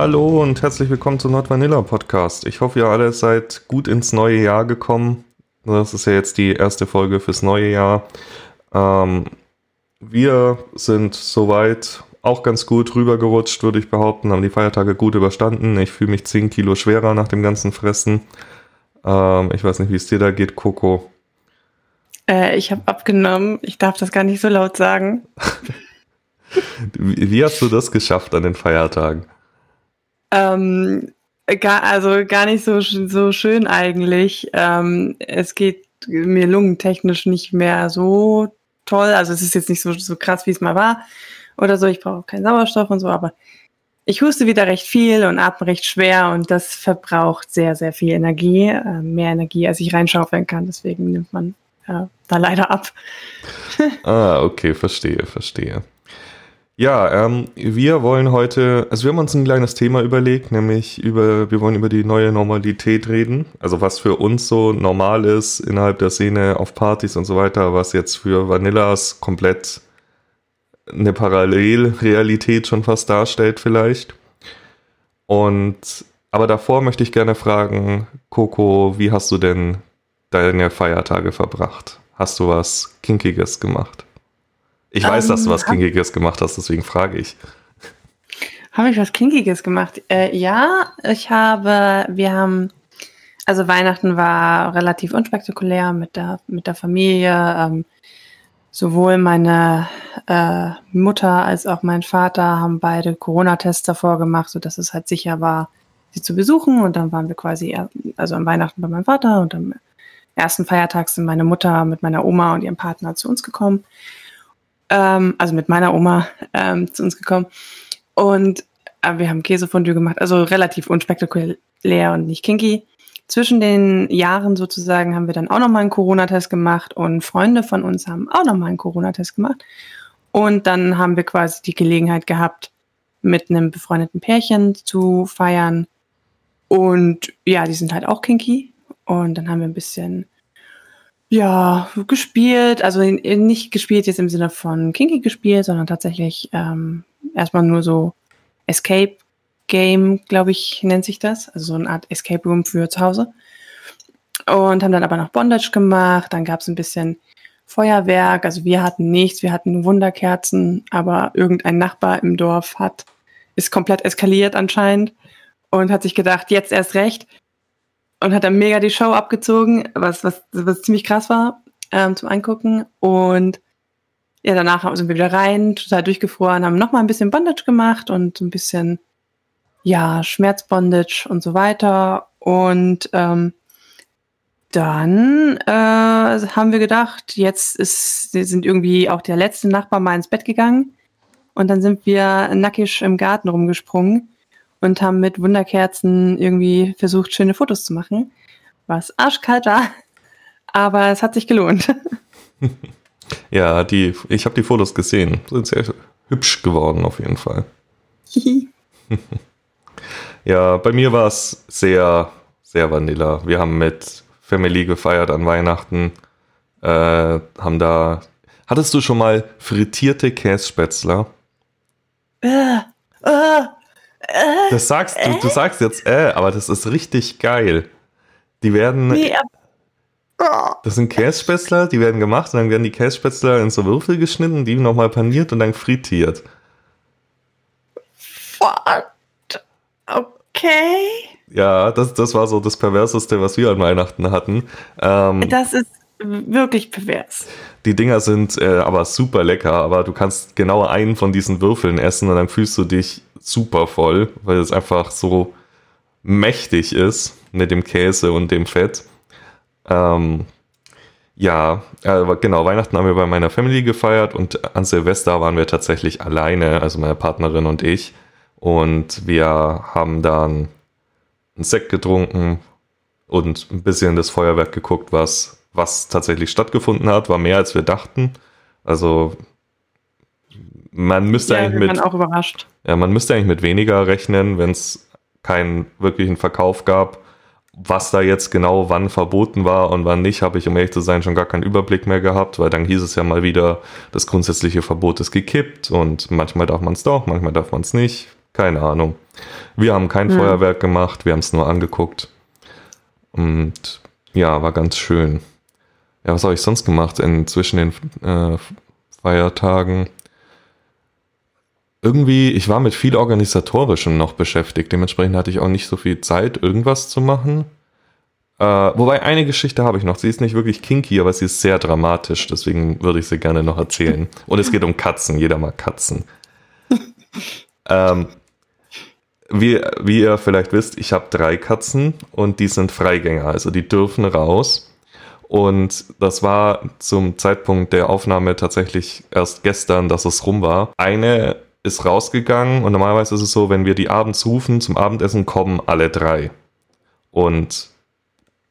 Hallo und herzlich willkommen zum Nordvanilla Podcast. Ich hoffe, ihr alle seid gut ins neue Jahr gekommen. Das ist ja jetzt die erste Folge fürs neue Jahr. Ähm, wir sind soweit auch ganz gut rübergerutscht, würde ich behaupten, haben die Feiertage gut überstanden. Ich fühle mich 10 Kilo schwerer nach dem ganzen Fressen. Ähm, ich weiß nicht, wie es dir da geht, Coco. Äh, ich habe abgenommen. Ich darf das gar nicht so laut sagen. wie, wie hast du das geschafft an den Feiertagen? Ähm, gar, also gar nicht so, so schön eigentlich. Ähm, es geht mir lungentechnisch nicht mehr so toll. Also es ist jetzt nicht so, so krass, wie es mal war oder so. Ich brauche keinen Sauerstoff und so, aber ich huste wieder recht viel und atme recht schwer und das verbraucht sehr, sehr viel Energie. Äh, mehr Energie, als ich reinschaufeln kann. Deswegen nimmt man äh, da leider ab. ah, okay, verstehe, verstehe. Ja, ähm, wir wollen heute, also wir haben uns ein kleines Thema überlegt, nämlich über, wir wollen über die neue Normalität reden. Also was für uns so normal ist innerhalb der Szene auf Partys und so weiter, was jetzt für Vanillas komplett eine Parallelrealität schon fast darstellt vielleicht. Und aber davor möchte ich gerne fragen, Coco, wie hast du denn deine Feiertage verbracht? Hast du was Kinkiges gemacht? Ich weiß, um, dass du was ähm, Kinkiges gemacht hast, deswegen frage ich. Habe ich was Kinkiges gemacht? Äh, ja, ich habe, wir haben, also Weihnachten war relativ unspektakulär mit der, mit der Familie. Ähm, sowohl meine äh, Mutter als auch mein Vater haben beide Corona-Tests davor gemacht, sodass es halt sicher war, sie zu besuchen. Und dann waren wir quasi, also am Weihnachten bei meinem Vater und am ersten Feiertag sind meine Mutter mit meiner Oma und ihrem Partner zu uns gekommen ähm, also mit meiner Oma ähm, zu uns gekommen. Und äh, wir haben Käsefondue gemacht, also relativ unspektakulär und nicht kinky. Zwischen den Jahren sozusagen haben wir dann auch nochmal einen Corona-Test gemacht und Freunde von uns haben auch nochmal einen Corona-Test gemacht. Und dann haben wir quasi die Gelegenheit gehabt, mit einem befreundeten Pärchen zu feiern. Und ja, die sind halt auch kinky. Und dann haben wir ein bisschen ja, gespielt, also nicht gespielt jetzt im Sinne von Kinky gespielt, sondern tatsächlich ähm, erstmal nur so Escape Game, glaube ich, nennt sich das. Also so eine Art Escape Room für zu Hause. Und haben dann aber noch Bondage gemacht, dann gab es ein bisschen Feuerwerk, also wir hatten nichts, wir hatten Wunderkerzen, aber irgendein Nachbar im Dorf hat, ist komplett eskaliert anscheinend und hat sich gedacht, jetzt erst recht, und hat dann mega die Show abgezogen, was, was, was ziemlich krass war ähm, zum Angucken. Und ja, danach sind wir wieder rein, total durchgefroren, haben nochmal ein bisschen Bondage gemacht und ein bisschen, ja, Schmerzbondage und so weiter. Und ähm, dann äh, haben wir gedacht, jetzt ist, sind irgendwie auch der letzte Nachbar mal ins Bett gegangen. Und dann sind wir nackig im Garten rumgesprungen und haben mit Wunderkerzen irgendwie versucht, schöne Fotos zu machen. Was arschkalt war, aber es hat sich gelohnt. ja, die, ich habe die Fotos gesehen. Sind sehr hübsch geworden auf jeden Fall. ja, bei mir war es sehr, sehr vanilla. Wir haben mit Family gefeiert an Weihnachten. Äh, haben da. Hattest du schon mal frittierte Kässpätzler? Äh, äh, das sagst du, du sagst jetzt, äh, aber das ist richtig geil. Die werden. Nee, das sind Kässpätzler, die werden gemacht und dann werden die Kässpätzler in so Würfel geschnitten, die nochmal paniert und dann frittiert. What? Okay. Ja, das, das war so das Perverseste, was wir an Weihnachten hatten. Ähm, das ist wirklich pervers. Die Dinger sind äh, aber super lecker, aber du kannst genau einen von diesen Würfeln essen und dann fühlst du dich super voll, weil es einfach so mächtig ist mit dem Käse und dem Fett. Ähm, ja, äh, genau, Weihnachten haben wir bei meiner Family gefeiert und an Silvester waren wir tatsächlich alleine, also meine Partnerin und ich. Und wir haben dann einen Sekt getrunken und ein bisschen das Feuerwerk geguckt, was, was tatsächlich stattgefunden hat. War mehr als wir dachten. Also man müsste ja, eigentlich mit. auch überrascht. Ja, man müsste eigentlich mit weniger rechnen, wenn es keinen wirklichen Verkauf gab. Was da jetzt genau wann verboten war und wann nicht, habe ich, um ehrlich zu sein, schon gar keinen Überblick mehr gehabt, weil dann hieß es ja mal wieder, das grundsätzliche Verbot ist gekippt und manchmal darf man es doch, manchmal darf man es nicht. Keine Ahnung. Wir haben kein hm. Feuerwerk gemacht, wir haben es nur angeguckt. Und ja, war ganz schön. Ja, was habe ich sonst gemacht in, zwischen den äh, Feiertagen? Irgendwie, ich war mit viel Organisatorischem noch beschäftigt. Dementsprechend hatte ich auch nicht so viel Zeit, irgendwas zu machen. Äh, wobei eine Geschichte habe ich noch. Sie ist nicht wirklich kinky, aber sie ist sehr dramatisch. Deswegen würde ich sie gerne noch erzählen. Und es geht um Katzen. Jeder mag Katzen. ähm, wie, wie ihr vielleicht wisst, ich habe drei Katzen und die sind Freigänger. Also die dürfen raus. Und das war zum Zeitpunkt der Aufnahme tatsächlich erst gestern, dass es rum war. Eine ist rausgegangen und normalerweise ist es so, wenn wir die abends rufen zum Abendessen, kommen alle drei und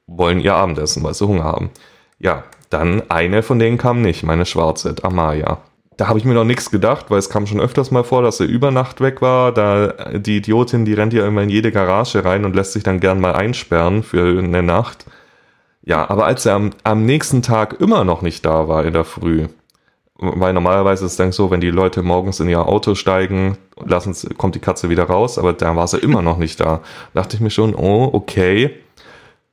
wollen ihr Abendessen, weil sie Hunger haben. Ja, dann eine von denen kam nicht, meine schwarze, Amaya. Da habe ich mir noch nichts gedacht, weil es kam schon öfters mal vor, dass sie über Nacht weg war. Da die Idiotin, die rennt ja immer in jede Garage rein und lässt sich dann gern mal einsperren für eine Nacht. Ja, aber als er am, am nächsten Tag immer noch nicht da war in der Früh, weil normalerweise ist es dann so, wenn die Leute morgens in ihr Auto steigen, lassen, kommt die Katze wieder raus, aber da war sie immer noch nicht da. Da dachte ich mir schon, oh, okay,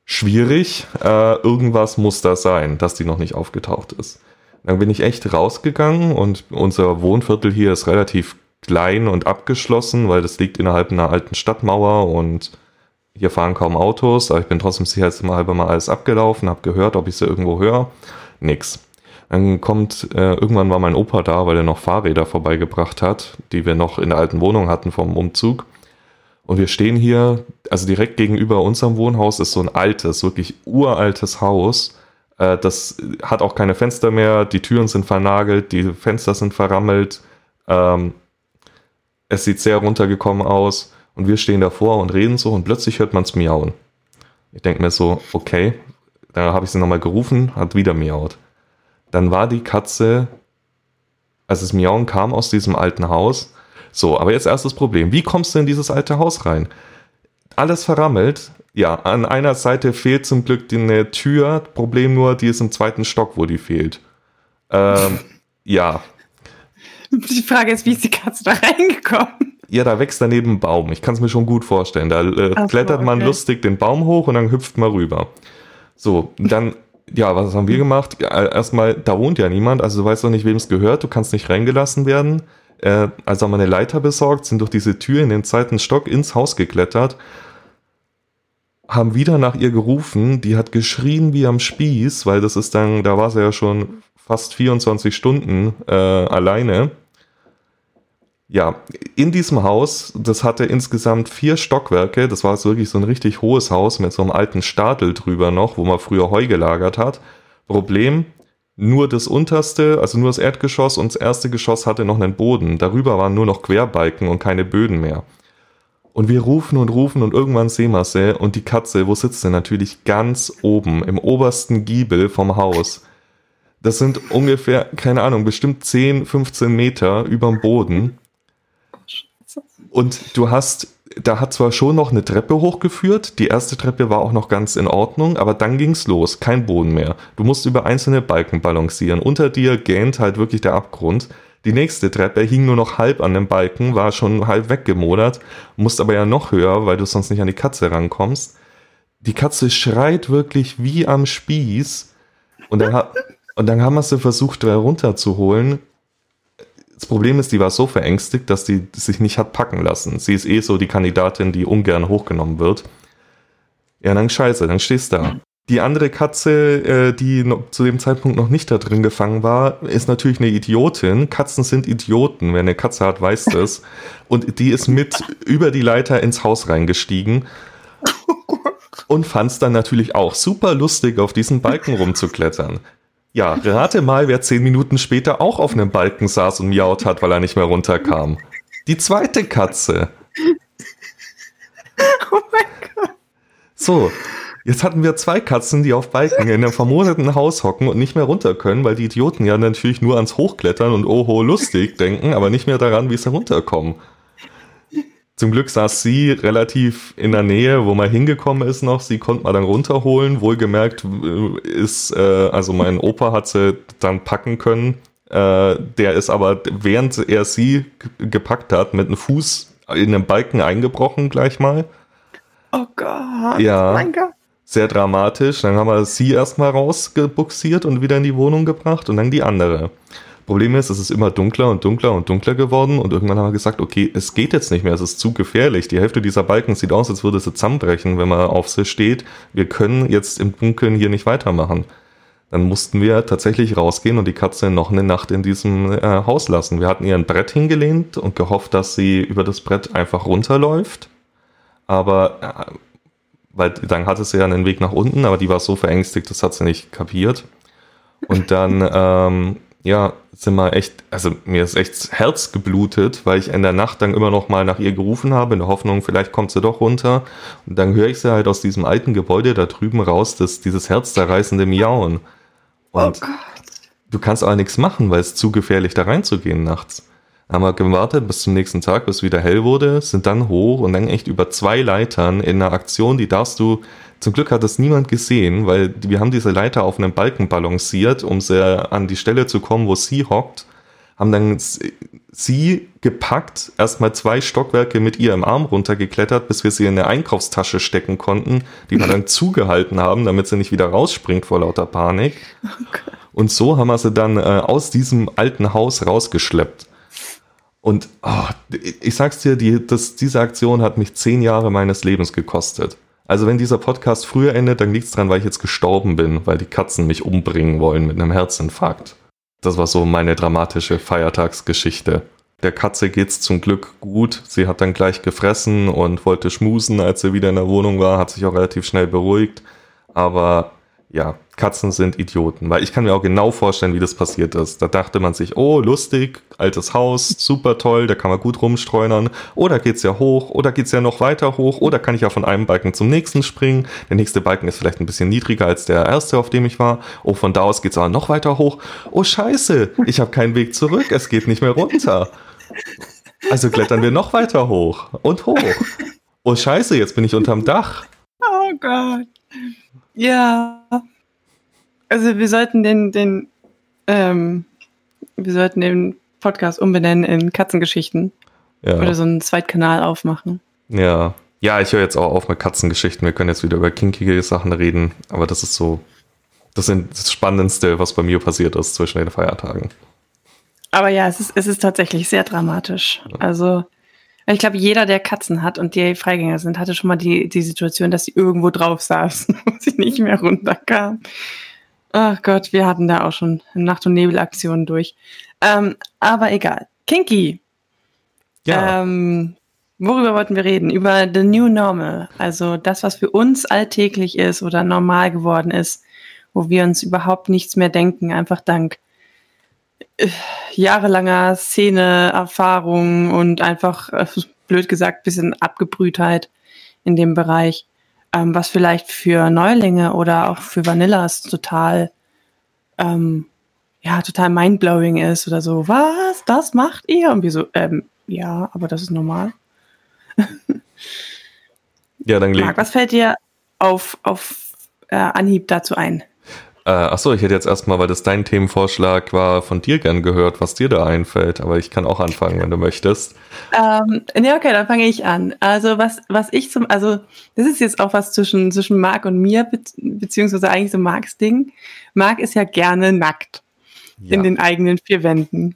schwierig, äh, irgendwas muss da sein, dass die noch nicht aufgetaucht ist. Dann bin ich echt rausgegangen und unser Wohnviertel hier ist relativ klein und abgeschlossen, weil das liegt innerhalb einer alten Stadtmauer und hier fahren kaum Autos, aber ich bin trotzdem sicherheitshalber mal alles abgelaufen, habe gehört, ob ich sie irgendwo höre. Nix. Dann kommt, äh, irgendwann war mein Opa da, weil er noch Fahrräder vorbeigebracht hat, die wir noch in der alten Wohnung hatten vom Umzug. Und wir stehen hier, also direkt gegenüber unserem Wohnhaus ist so ein altes, wirklich uraltes Haus. Äh, das hat auch keine Fenster mehr, die Türen sind vernagelt, die Fenster sind verrammelt. Ähm, es sieht sehr runtergekommen aus. Und wir stehen davor und reden so und plötzlich hört man es miauen. Ich denke mir so, okay, da habe ich sie nochmal gerufen, hat wieder miaut. Dann war die Katze, als es miauen kam aus diesem alten Haus. So, aber jetzt erstes Problem. Wie kommst du in dieses alte Haus rein? Alles verrammelt. Ja, an einer Seite fehlt zum Glück eine Tür. Problem nur, die ist im zweiten Stock, wo die fehlt. Ähm, ja. Die Frage ist, wie ist die Katze da reingekommen? Ja, da wächst daneben ein Baum. Ich kann es mir schon gut vorstellen. Da äh, so, klettert man okay. lustig den Baum hoch und dann hüpft man rüber. So, dann, ja, was haben wir gemacht? Erstmal, da wohnt ja niemand, also du weißt doch nicht, wem es gehört, du kannst nicht reingelassen werden. Äh, also haben wir eine Leiter besorgt, sind durch diese Tür in den zweiten Stock ins Haus geklettert, haben wieder nach ihr gerufen, die hat geschrien wie am Spieß, weil das ist dann, da war sie ja schon fast 24 Stunden äh, alleine ja, in diesem Haus, das hatte insgesamt vier Stockwerke. Das war wirklich so ein richtig hohes Haus mit so einem alten Stadel drüber noch, wo man früher Heu gelagert hat. Problem, nur das unterste, also nur das Erdgeschoss und das erste Geschoss hatte noch einen Boden. Darüber waren nur noch Querbalken und keine Böden mehr. Und wir rufen und rufen und irgendwann sehen wir sie und die Katze, wo sitzt sie? Natürlich ganz oben, im obersten Giebel vom Haus. Das sind ungefähr, keine Ahnung, bestimmt 10, 15 Meter überm Boden. Und du hast, da hat zwar schon noch eine Treppe hochgeführt, die erste Treppe war auch noch ganz in Ordnung, aber dann ging's los, kein Boden mehr. Du musst über einzelne Balken balancieren. Unter dir gähnt halt wirklich der Abgrund. Die nächste Treppe hing nur noch halb an dem Balken, war schon halb weggemodert, musst aber ja noch höher, weil du sonst nicht an die Katze rankommst. Die Katze schreit wirklich wie am Spieß. Und dann, und dann haben wir sie versucht, runterzuholen das Problem ist, die war so verängstigt, dass die sich nicht hat packen lassen. Sie ist eh so die Kandidatin, die ungern hochgenommen wird. Ja, dann scheiße, dann stehst du da. Die andere Katze, äh, die zu dem Zeitpunkt noch nicht da drin gefangen war, ist natürlich eine Idiotin. Katzen sind Idioten. Wer eine Katze hat, weiß das. Und die ist mit über die Leiter ins Haus reingestiegen und fand es dann natürlich auch super lustig, auf diesen Balken rumzuklettern. Ja, rate mal, wer zehn Minuten später auch auf einem Balken saß und miaut hat, weil er nicht mehr runterkam. Die zweite Katze. Oh mein Gott. So, jetzt hatten wir zwei Katzen, die auf Balken in einem vermodeten Haus hocken und nicht mehr runter können, weil die Idioten ja natürlich nur ans Hochklettern und oho lustig denken, aber nicht mehr daran, wie sie runterkommen. Zum Glück saß sie relativ in der Nähe, wo man hingekommen ist noch. Sie konnte man dann runterholen. Wohlgemerkt äh, ist, äh, also mein Opa hat sie dann packen können. Äh, der ist aber, während er sie gepackt hat, mit einem Fuß in einem Balken eingebrochen gleich mal. Oh Gott. Ja. Mein Gott. Sehr dramatisch. Dann haben wir sie erstmal rausgebuxiert und wieder in die Wohnung gebracht und dann die andere. Problem ist, es ist immer dunkler und dunkler und dunkler geworden und irgendwann haben wir gesagt, okay, es geht jetzt nicht mehr, es ist zu gefährlich. Die Hälfte dieser Balken sieht aus, als würde sie zusammenbrechen, wenn man auf sie steht. Wir können jetzt im Dunkeln hier nicht weitermachen. Dann mussten wir tatsächlich rausgehen und die Katze noch eine Nacht in diesem äh, Haus lassen. Wir hatten ihr ein Brett hingelehnt und gehofft, dass sie über das Brett einfach runterläuft. Aber äh, weil dann hatte sie ja einen Weg nach unten, aber die war so verängstigt, das hat sie nicht kapiert. Und dann, ähm, ja, sind wir echt, also mir ist echt das Herz geblutet, weil ich in der Nacht dann immer noch mal nach ihr gerufen habe, in der Hoffnung, vielleicht kommt sie doch runter. Und dann höre ich sie halt aus diesem alten Gebäude da drüben raus, das, dieses herzzerreißende Miauen. Und oh du kannst aber nichts machen, weil es zu gefährlich da reinzugehen nachts. Haben wir gewartet bis zum nächsten Tag, bis es wieder hell wurde, sind dann hoch und dann echt über zwei Leitern in einer Aktion, die darfst du, zum Glück hat das niemand gesehen, weil wir haben diese Leiter auf einem Balken balanciert, um sehr an die Stelle zu kommen, wo sie hockt, haben dann sie gepackt, erstmal zwei Stockwerke mit ihr im Arm runtergeklettert, bis wir sie in eine Einkaufstasche stecken konnten, die wir dann zugehalten haben, damit sie nicht wieder rausspringt vor lauter Panik. Und so haben wir sie dann äh, aus diesem alten Haus rausgeschleppt. Und oh, ich sag's dir, die, das, diese Aktion hat mich zehn Jahre meines Lebens gekostet. Also wenn dieser Podcast früher endet, dann liegt's dran, weil ich jetzt gestorben bin, weil die Katzen mich umbringen wollen mit einem Herzinfarkt. Das war so meine dramatische Feiertagsgeschichte. Der Katze geht's zum Glück gut. Sie hat dann gleich gefressen und wollte schmusen, als sie wieder in der Wohnung war, hat sich auch relativ schnell beruhigt. Aber ja, Katzen sind Idioten, weil ich kann mir auch genau vorstellen, wie das passiert ist. Da dachte man sich, oh, lustig, altes Haus, super toll, da kann man gut rumstreunern. Oder geht's ja hoch, oder geht's ja noch weiter hoch, oder kann ich ja von einem Balken zum nächsten springen. Der nächste Balken ist vielleicht ein bisschen niedriger als der erste, auf dem ich war. Oh, von da aus geht's aber noch weiter hoch. Oh, scheiße, ich habe keinen Weg zurück, es geht nicht mehr runter. Also klettern wir noch weiter hoch und hoch. Oh, scheiße, jetzt bin ich unterm Dach. Oh Gott. Ja. Also wir sollten den, den, ähm, wir sollten den Podcast umbenennen in Katzengeschichten. Ja. Oder so einen Zweitkanal aufmachen. Ja. Ja, ich höre jetzt auch auf mit Katzengeschichten. Wir können jetzt wieder über kinkige Sachen reden, aber das ist so, das ist das Spannendste, was bei mir passiert ist zwischen den Feiertagen. Aber ja, es ist, es ist tatsächlich sehr dramatisch. Also, ich glaube, jeder, der Katzen hat und die Freigänger sind, hatte schon mal die, die Situation, dass sie irgendwo drauf saßen und sie nicht mehr runterkam. Ach Gott, wir hatten da auch schon Nacht- und Nebelaktionen durch. Ähm, aber egal. Kinky. Ja. Ähm, worüber wollten wir reden? Über the new normal. Also das, was für uns alltäglich ist oder normal geworden ist, wo wir uns überhaupt nichts mehr denken, einfach dank äh, jahrelanger Szene-Erfahrung und einfach, äh, blöd gesagt, bisschen Abgebrühtheit in dem Bereich, ähm, was vielleicht für Neulinge oder auch für Vanillas total, ähm, ja, total mindblowing ist oder so. Was? Das macht ihr? Und wir so, ähm, ja, aber das ist normal. ja, dann Marc, was fällt dir auf, auf äh, Anhieb dazu ein? Äh, achso, ich hätte jetzt erstmal, weil das dein Themenvorschlag war, von dir gern gehört, was dir da einfällt. Aber ich kann auch anfangen, wenn du möchtest. Ähm, ne, okay, dann fange ich an. Also was, was ich zum, also das ist jetzt auch was zwischen, zwischen Marc und mir, be beziehungsweise eigentlich so Marcs Ding. Marc ist ja gerne nackt Ja. in den eigenen vier Wänden.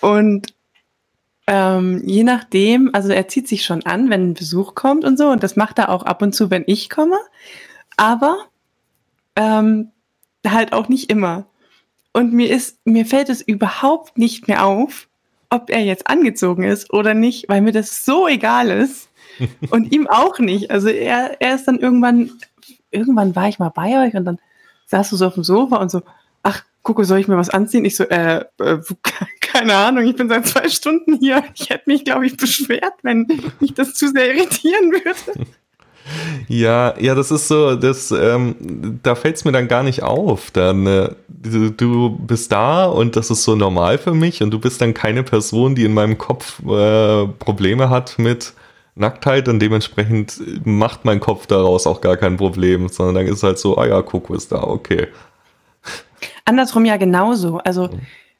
Und ähm, je nachdem, also er zieht sich schon an, wenn ein Besuch kommt und so, und das macht er auch ab und zu, wenn ich komme. Aber ähm, halt auch nicht immer. Und mir ist, mir fällt es überhaupt nicht mehr auf, ob er jetzt angezogen ist oder nicht, weil mir das so egal ist. und ihm auch nicht. Also er, er ist dann irgendwann, irgendwann war ich mal bei euch und dann saß du so auf dem Sofa und so, ach, gucke, soll ich mir was anziehen? Ich so, äh, äh keine Ahnung, ich bin seit zwei Stunden hier. Ich hätte mich, glaube ich, beschwert, wenn mich das zu sehr irritieren würde. Ja, ja, das ist so, das, ähm, da fällt es mir dann gar nicht auf. Dann, äh, du, du bist da und das ist so normal für mich und du bist dann keine Person, die in meinem Kopf äh, Probleme hat mit Nacktheit und dementsprechend macht mein Kopf daraus auch gar kein Problem, sondern dann ist halt so, ah ja, Coco ist da, okay. Andersrum ja genauso. Also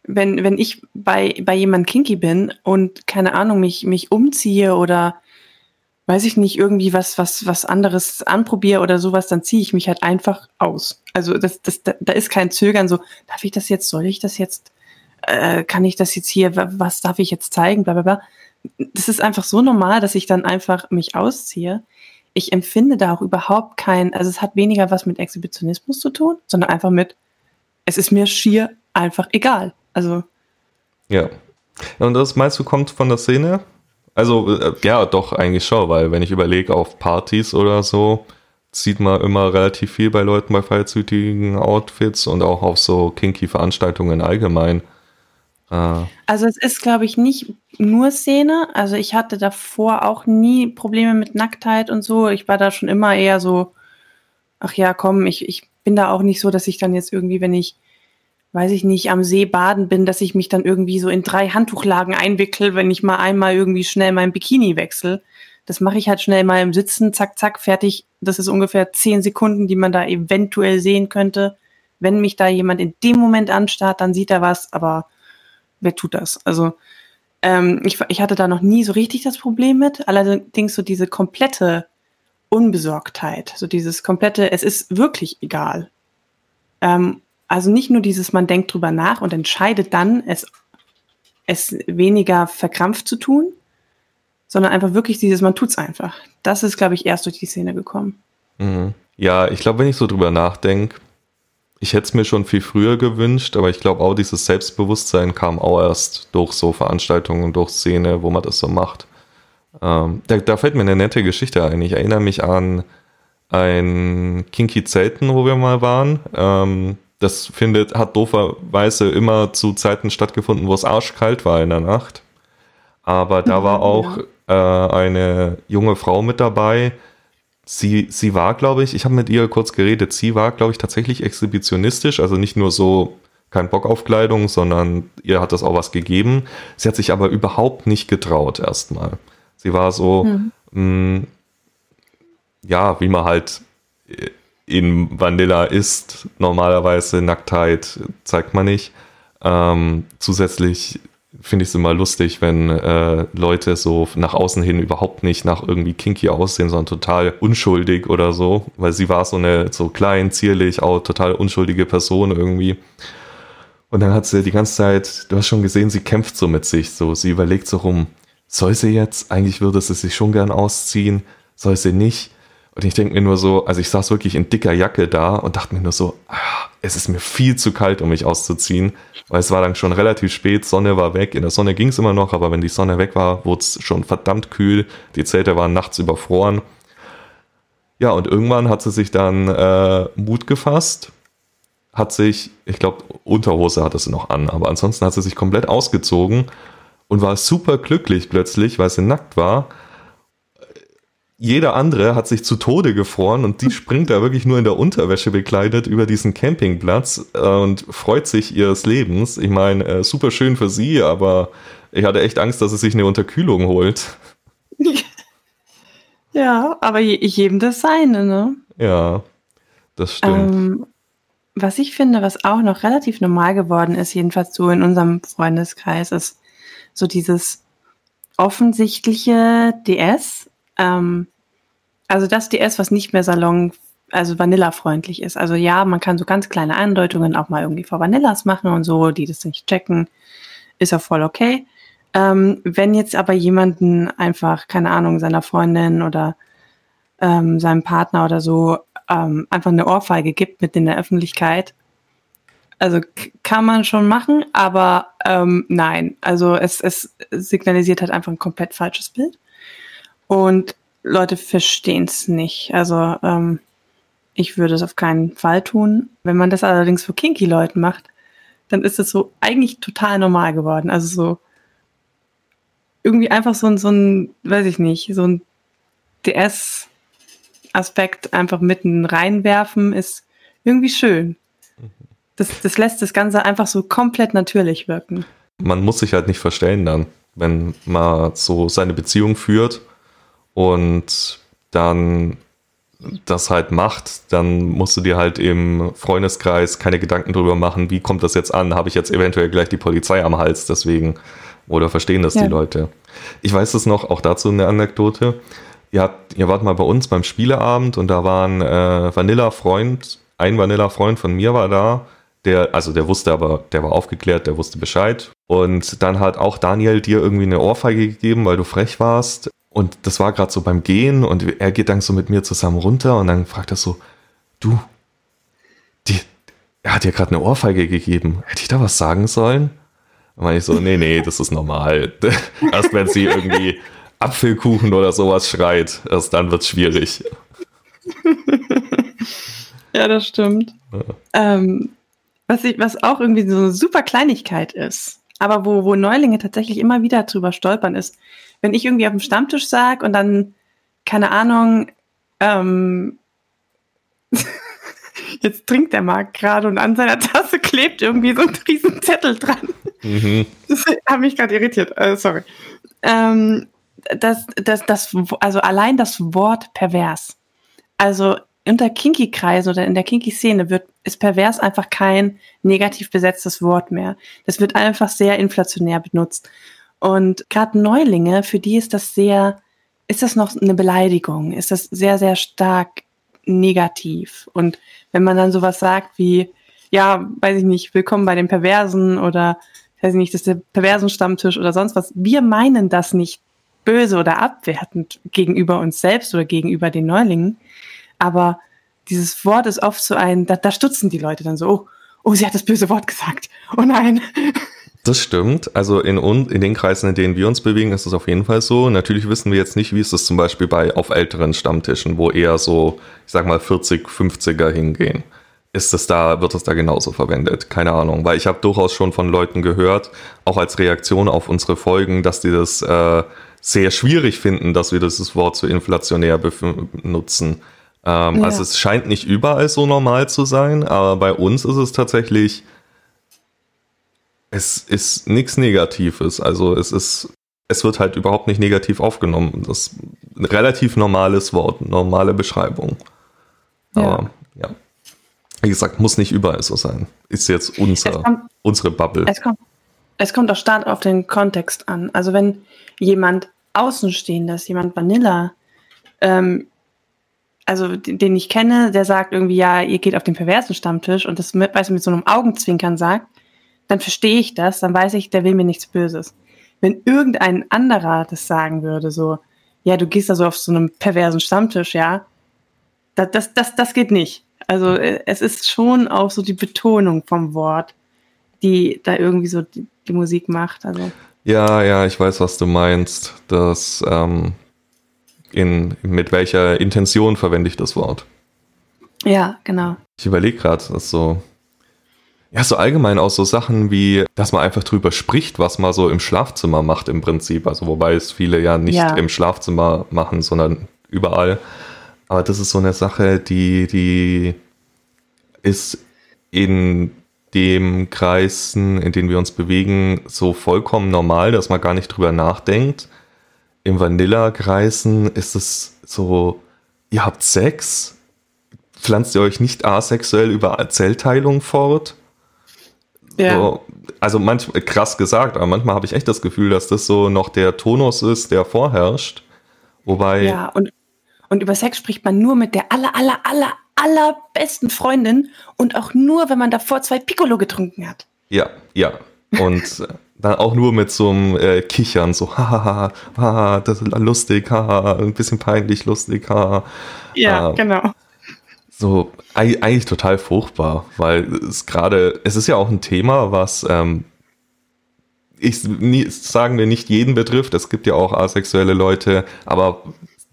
wenn, wenn ich bei, bei jemand kinky bin und keine Ahnung, mich, mich umziehe oder weiß ich nicht, irgendwie was, was, was anderes anprobiere oder sowas, dann ziehe ich mich halt einfach aus. Also das, das, da, da ist kein Zögern so, darf ich das jetzt, soll ich das jetzt, äh, kann ich das jetzt hier, was darf ich jetzt zeigen, bla bla bla. Das ist einfach so normal, dass ich dann einfach mich ausziehe. Ich empfinde da auch überhaupt kein, also es hat weniger was mit Exhibitionismus zu tun, sondern einfach mit, es ist mir schier einfach egal. Also. Ja. Und das meinst du kommt von der Szene? Also, äh, ja, doch, eigentlich schon, weil wenn ich überlege, auf Partys oder so, sieht man immer relativ viel bei Leuten bei freizügigen Outfits und auch auf so kinky Veranstaltungen allgemein. Äh. Also es ist, glaube ich, nicht nur Szene. Also ich hatte davor auch nie Probleme mit Nacktheit und so. Ich war da schon immer eher so, ach ja, komm, ich, ich bin da auch nicht so, dass ich dann jetzt irgendwie, wenn ich weiß ich nicht, am See baden bin, dass ich mich dann irgendwie so in drei Handtuchlagen einwickel, wenn ich mal einmal irgendwie schnell mein Bikini wechsle. Das mache ich halt schnell mal im Sitzen, zack, zack, fertig. Das ist ungefähr zehn Sekunden, die man da eventuell sehen könnte. Wenn mich da jemand in dem Moment anstarrt, dann sieht er was, aber wer tut das? Also ähm, ich, ich hatte da noch nie so richtig das Problem mit. Allerdings so diese komplette Unbesorgtheit, so dieses komplette, es ist wirklich egal. Ähm, also nicht nur dieses, man denkt drüber nach und entscheidet dann, es, es weniger verkrampft zu tun, sondern einfach wirklich dieses, man tut's einfach. Das ist, glaube ich, erst durch die Szene gekommen. Mhm. Ja, ich glaube, wenn ich so drüber nachdenke, ich hätte es mir schon viel früher gewünscht, aber ich glaube auch, dieses Selbstbewusstsein kam auch erst durch so Veranstaltungen und durch Szene, wo man das so macht. Ähm, da, da, fällt mir eine nette Geschichte ein. Ich erinnere mich an ein Kinky Zelten, wo wir mal waren. Ähm, das findet, hat dooferweise immer zu Zeiten stattgefunden, wo es arschkalt war in der Nacht. Aber da war auch ja. äh, eine junge Frau mit dabei. Sie, sie war, glaube ich, ich habe mit ihr kurz geredet, sie war, glaube ich, tatsächlich exhibitionistisch, also nicht nur so kein Bock auf Kleidung, sondern ihr hat das auch was gegeben. Sie hat sich aber überhaupt nicht getraut erstmal. Sie war so, hm. mh, ja, wie man halt äh, in Vanilla ist. Normalerweise Nacktheit zeigt man nicht. Ähm, zusätzlich finde ich es immer lustig, wenn äh, Leute so nach außen hin überhaupt nicht nach irgendwie kinky aussehen, sondern total unschuldig oder so, weil sie war so eine so klein, zierlich, auch total unschuldige Person irgendwie. Und dann hat sie die ganze Zeit, du hast schon gesehen, sie kämpft so mit sich, so sie überlegt so rum, soll sie jetzt? Eigentlich würde sie sich schon gern ausziehen, soll sie nicht? Und ich denke mir nur so, also ich saß wirklich in dicker Jacke da und dachte mir nur so, ah, es ist mir viel zu kalt, um mich auszuziehen, weil es war dann schon relativ spät, Sonne war weg, in der Sonne ging es immer noch, aber wenn die Sonne weg war, wurde es schon verdammt kühl, die Zelte waren nachts überfroren. Ja, und irgendwann hat sie sich dann äh, Mut gefasst, hat sich, ich glaube, Unterhose hatte sie noch an, aber ansonsten hat sie sich komplett ausgezogen und war super glücklich plötzlich, weil sie nackt war jeder andere hat sich zu Tode gefroren und die springt da wirklich nur in der Unterwäsche bekleidet über diesen Campingplatz äh, und freut sich ihres Lebens. Ich meine, äh, super schön für sie, aber ich hatte echt Angst, dass sie sich eine Unterkühlung holt. Ja, aber jedem das seine, ne? Ja, das stimmt. Ähm, was ich finde, was auch noch relativ normal geworden ist, jedenfalls so in unserem Freundeskreis, ist so dieses offensichtliche DS, ähm, also das DS, was nicht mehr Salon, also Vanilla-freundlich ist. Also ja, man kann so ganz kleine Andeutungen auch mal irgendwie vor Vanillas machen und so, die das nicht checken, ist ja voll okay. Ähm, wenn jetzt aber jemanden einfach, keine Ahnung, seiner Freundin oder ähm, seinem Partner oder so ähm, einfach eine Ohrfeige gibt mit in der Öffentlichkeit, also kann man schon machen, aber ähm, nein. Also es, es signalisiert halt einfach ein komplett falsches Bild. Und Leute verstehen es nicht. Also ähm, ich würde es auf keinen Fall tun. Wenn man das allerdings für Kinky-Leuten macht, dann ist es so eigentlich total normal geworden. Also so irgendwie einfach so ein, so ein, weiß ich nicht, so ein DS-Aspekt einfach mitten reinwerfen ist irgendwie schön. Das, das lässt das Ganze einfach so komplett natürlich wirken. Man muss sich halt nicht verstellen dann, wenn man so seine Beziehung führt und dann das halt macht, dann musst du dir halt im Freundeskreis keine Gedanken drüber machen, wie kommt das jetzt an? Habe ich jetzt eventuell gleich die Polizei am Hals deswegen? Oder verstehen das ja. die Leute? Ich weiß es noch, auch dazu eine Anekdote. Ihr, habt, ihr wart mal bei uns beim Spieleabend und da war ein äh, Vanilla-Freund, ein Vanilla-Freund von mir war da, der, also der wusste aber, der war aufgeklärt, der wusste Bescheid. Und dann hat auch Daniel dir irgendwie eine Ohrfeige gegeben, weil du frech warst. Und das war gerade so beim Gehen und er geht dann so mit mir zusammen runter und dann fragt er so, du, die, er hat dir gerade eine Ohrfeige gegeben. Hätte ich da was sagen sollen? Und meine ich so, nee, nee, das ist normal. Erst wenn sie irgendwie Apfelkuchen oder sowas schreit, erst dann wird es schwierig. ja, das stimmt. Ja. Ähm, was, ich, was auch irgendwie so eine super Kleinigkeit ist, aber wo, wo Neulinge tatsächlich immer wieder drüber stolpern, ist, wenn ich irgendwie auf dem Stammtisch sag und dann, keine Ahnung, ähm, jetzt trinkt der Marc gerade und an seiner Tasse klebt irgendwie so ein riesen Zettel dran. Mhm. Das hat mich gerade irritiert, äh, sorry. Ähm, das, das, das, also allein das Wort pervers. Also unter Kinky-Kreisen oder in der Kinky-Szene wird, ist pervers einfach kein negativ besetztes Wort mehr. Das wird einfach sehr inflationär benutzt. Und gerade Neulinge, für die ist das sehr, ist das noch eine Beleidigung? Ist das sehr, sehr stark negativ? Und wenn man dann sowas sagt wie, ja, weiß ich nicht, willkommen bei den Perversen oder, weiß ich nicht, das ist der Perversen-Stammtisch oder sonst was. Wir meinen das nicht böse oder abwertend gegenüber uns selbst oder gegenüber den Neulingen. Aber dieses Wort ist oft so ein, da, da stutzen die Leute dann so, oh, oh, sie hat das böse Wort gesagt. Oh nein. Das stimmt. Also in, in den Kreisen, in denen wir uns bewegen, ist es auf jeden Fall so. Natürlich wissen wir jetzt nicht, wie ist es zum Beispiel bei auf älteren Stammtischen, wo eher so, ich sag mal, 40, 50er hingehen. Ist es da, wird es da genauso verwendet? Keine Ahnung. Weil ich habe durchaus schon von Leuten gehört, auch als Reaktion auf unsere Folgen, dass die das äh, sehr schwierig finden, dass wir dieses Wort so inflationär benutzen. Ähm, ja. Also es scheint nicht überall so normal zu sein, aber bei uns ist es tatsächlich es ist nichts Negatives. Also es ist, es wird halt überhaupt nicht negativ aufgenommen. Das ist ein relativ normales Wort, normale Beschreibung. Aber ja. ja. Wie gesagt, muss nicht überall so sein. Ist jetzt unser, kommt, unsere Bubble. Es kommt, es kommt auch stark auf den Kontext an. Also wenn jemand Außenstehendes, jemand Vanilla, ähm, also den ich kenne, der sagt irgendwie, ja, ihr geht auf den perversen Stammtisch und das mit, weißt du, mit so einem Augenzwinkern sagt, dann verstehe ich das, dann weiß ich, der will mir nichts Böses. Wenn irgendein anderer das sagen würde, so, ja, du gehst da so auf so einem perversen Stammtisch, ja, das, das, das, das geht nicht. Also äh, es ist schon auch so die Betonung vom Wort, die da irgendwie so die, die Musik macht. Also. Ja, ja, ich weiß, was du meinst. Das, ähm, in, mit welcher Intention verwende ich das Wort? Ja, genau. Ich überlege gerade, dass so ja, so allgemein auch so Sachen wie, dass man einfach drüber spricht, was man so im Schlafzimmer macht im Prinzip. Also wobei es viele ja nicht ja. im Schlafzimmer machen, sondern überall. Aber das ist so eine Sache, die, die ist in dem Kreisen, in denen wir uns bewegen, so vollkommen normal, dass man gar nicht drüber nachdenkt. Im Vanilla-Kreisen ist es so, ihr habt Sex, pflanzt ihr euch nicht asexuell über Zellteilung fort? Ja. So, also manchmal krass gesagt, aber manchmal habe ich echt das Gefühl, dass das so noch der Tonus ist, der vorherrscht. Wobei. Ja, und, und über Sex spricht man nur mit der aller, aller, aller, allerbesten Freundin und auch nur, wenn man davor zwei Piccolo getrunken hat. Ja, ja. Und äh, dann auch nur mit so einem äh, Kichern, so, hahaha, haha, das ist lustig, haha, ein bisschen peinlich lustig, haha. Ja, äh, genau so eigentlich total furchtbar, weil es gerade, es ist ja auch ein Thema, was ähm, ich nie, sagen wir nicht jeden betrifft. Es gibt ja auch asexuelle Leute, aber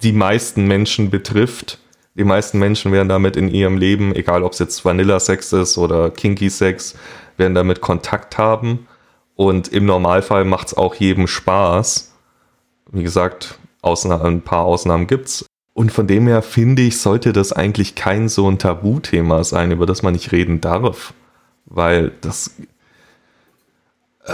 die meisten Menschen betrifft. Die meisten Menschen werden damit in ihrem Leben, egal ob es jetzt Vanilla-Sex ist oder Kinky-Sex, werden damit Kontakt haben. Und im Normalfall macht es auch jedem Spaß. Wie gesagt, ein paar Ausnahmen gibt's, und von dem her finde ich, sollte das eigentlich kein so ein Tabuthema sein, über das man nicht reden darf. Weil das, äh,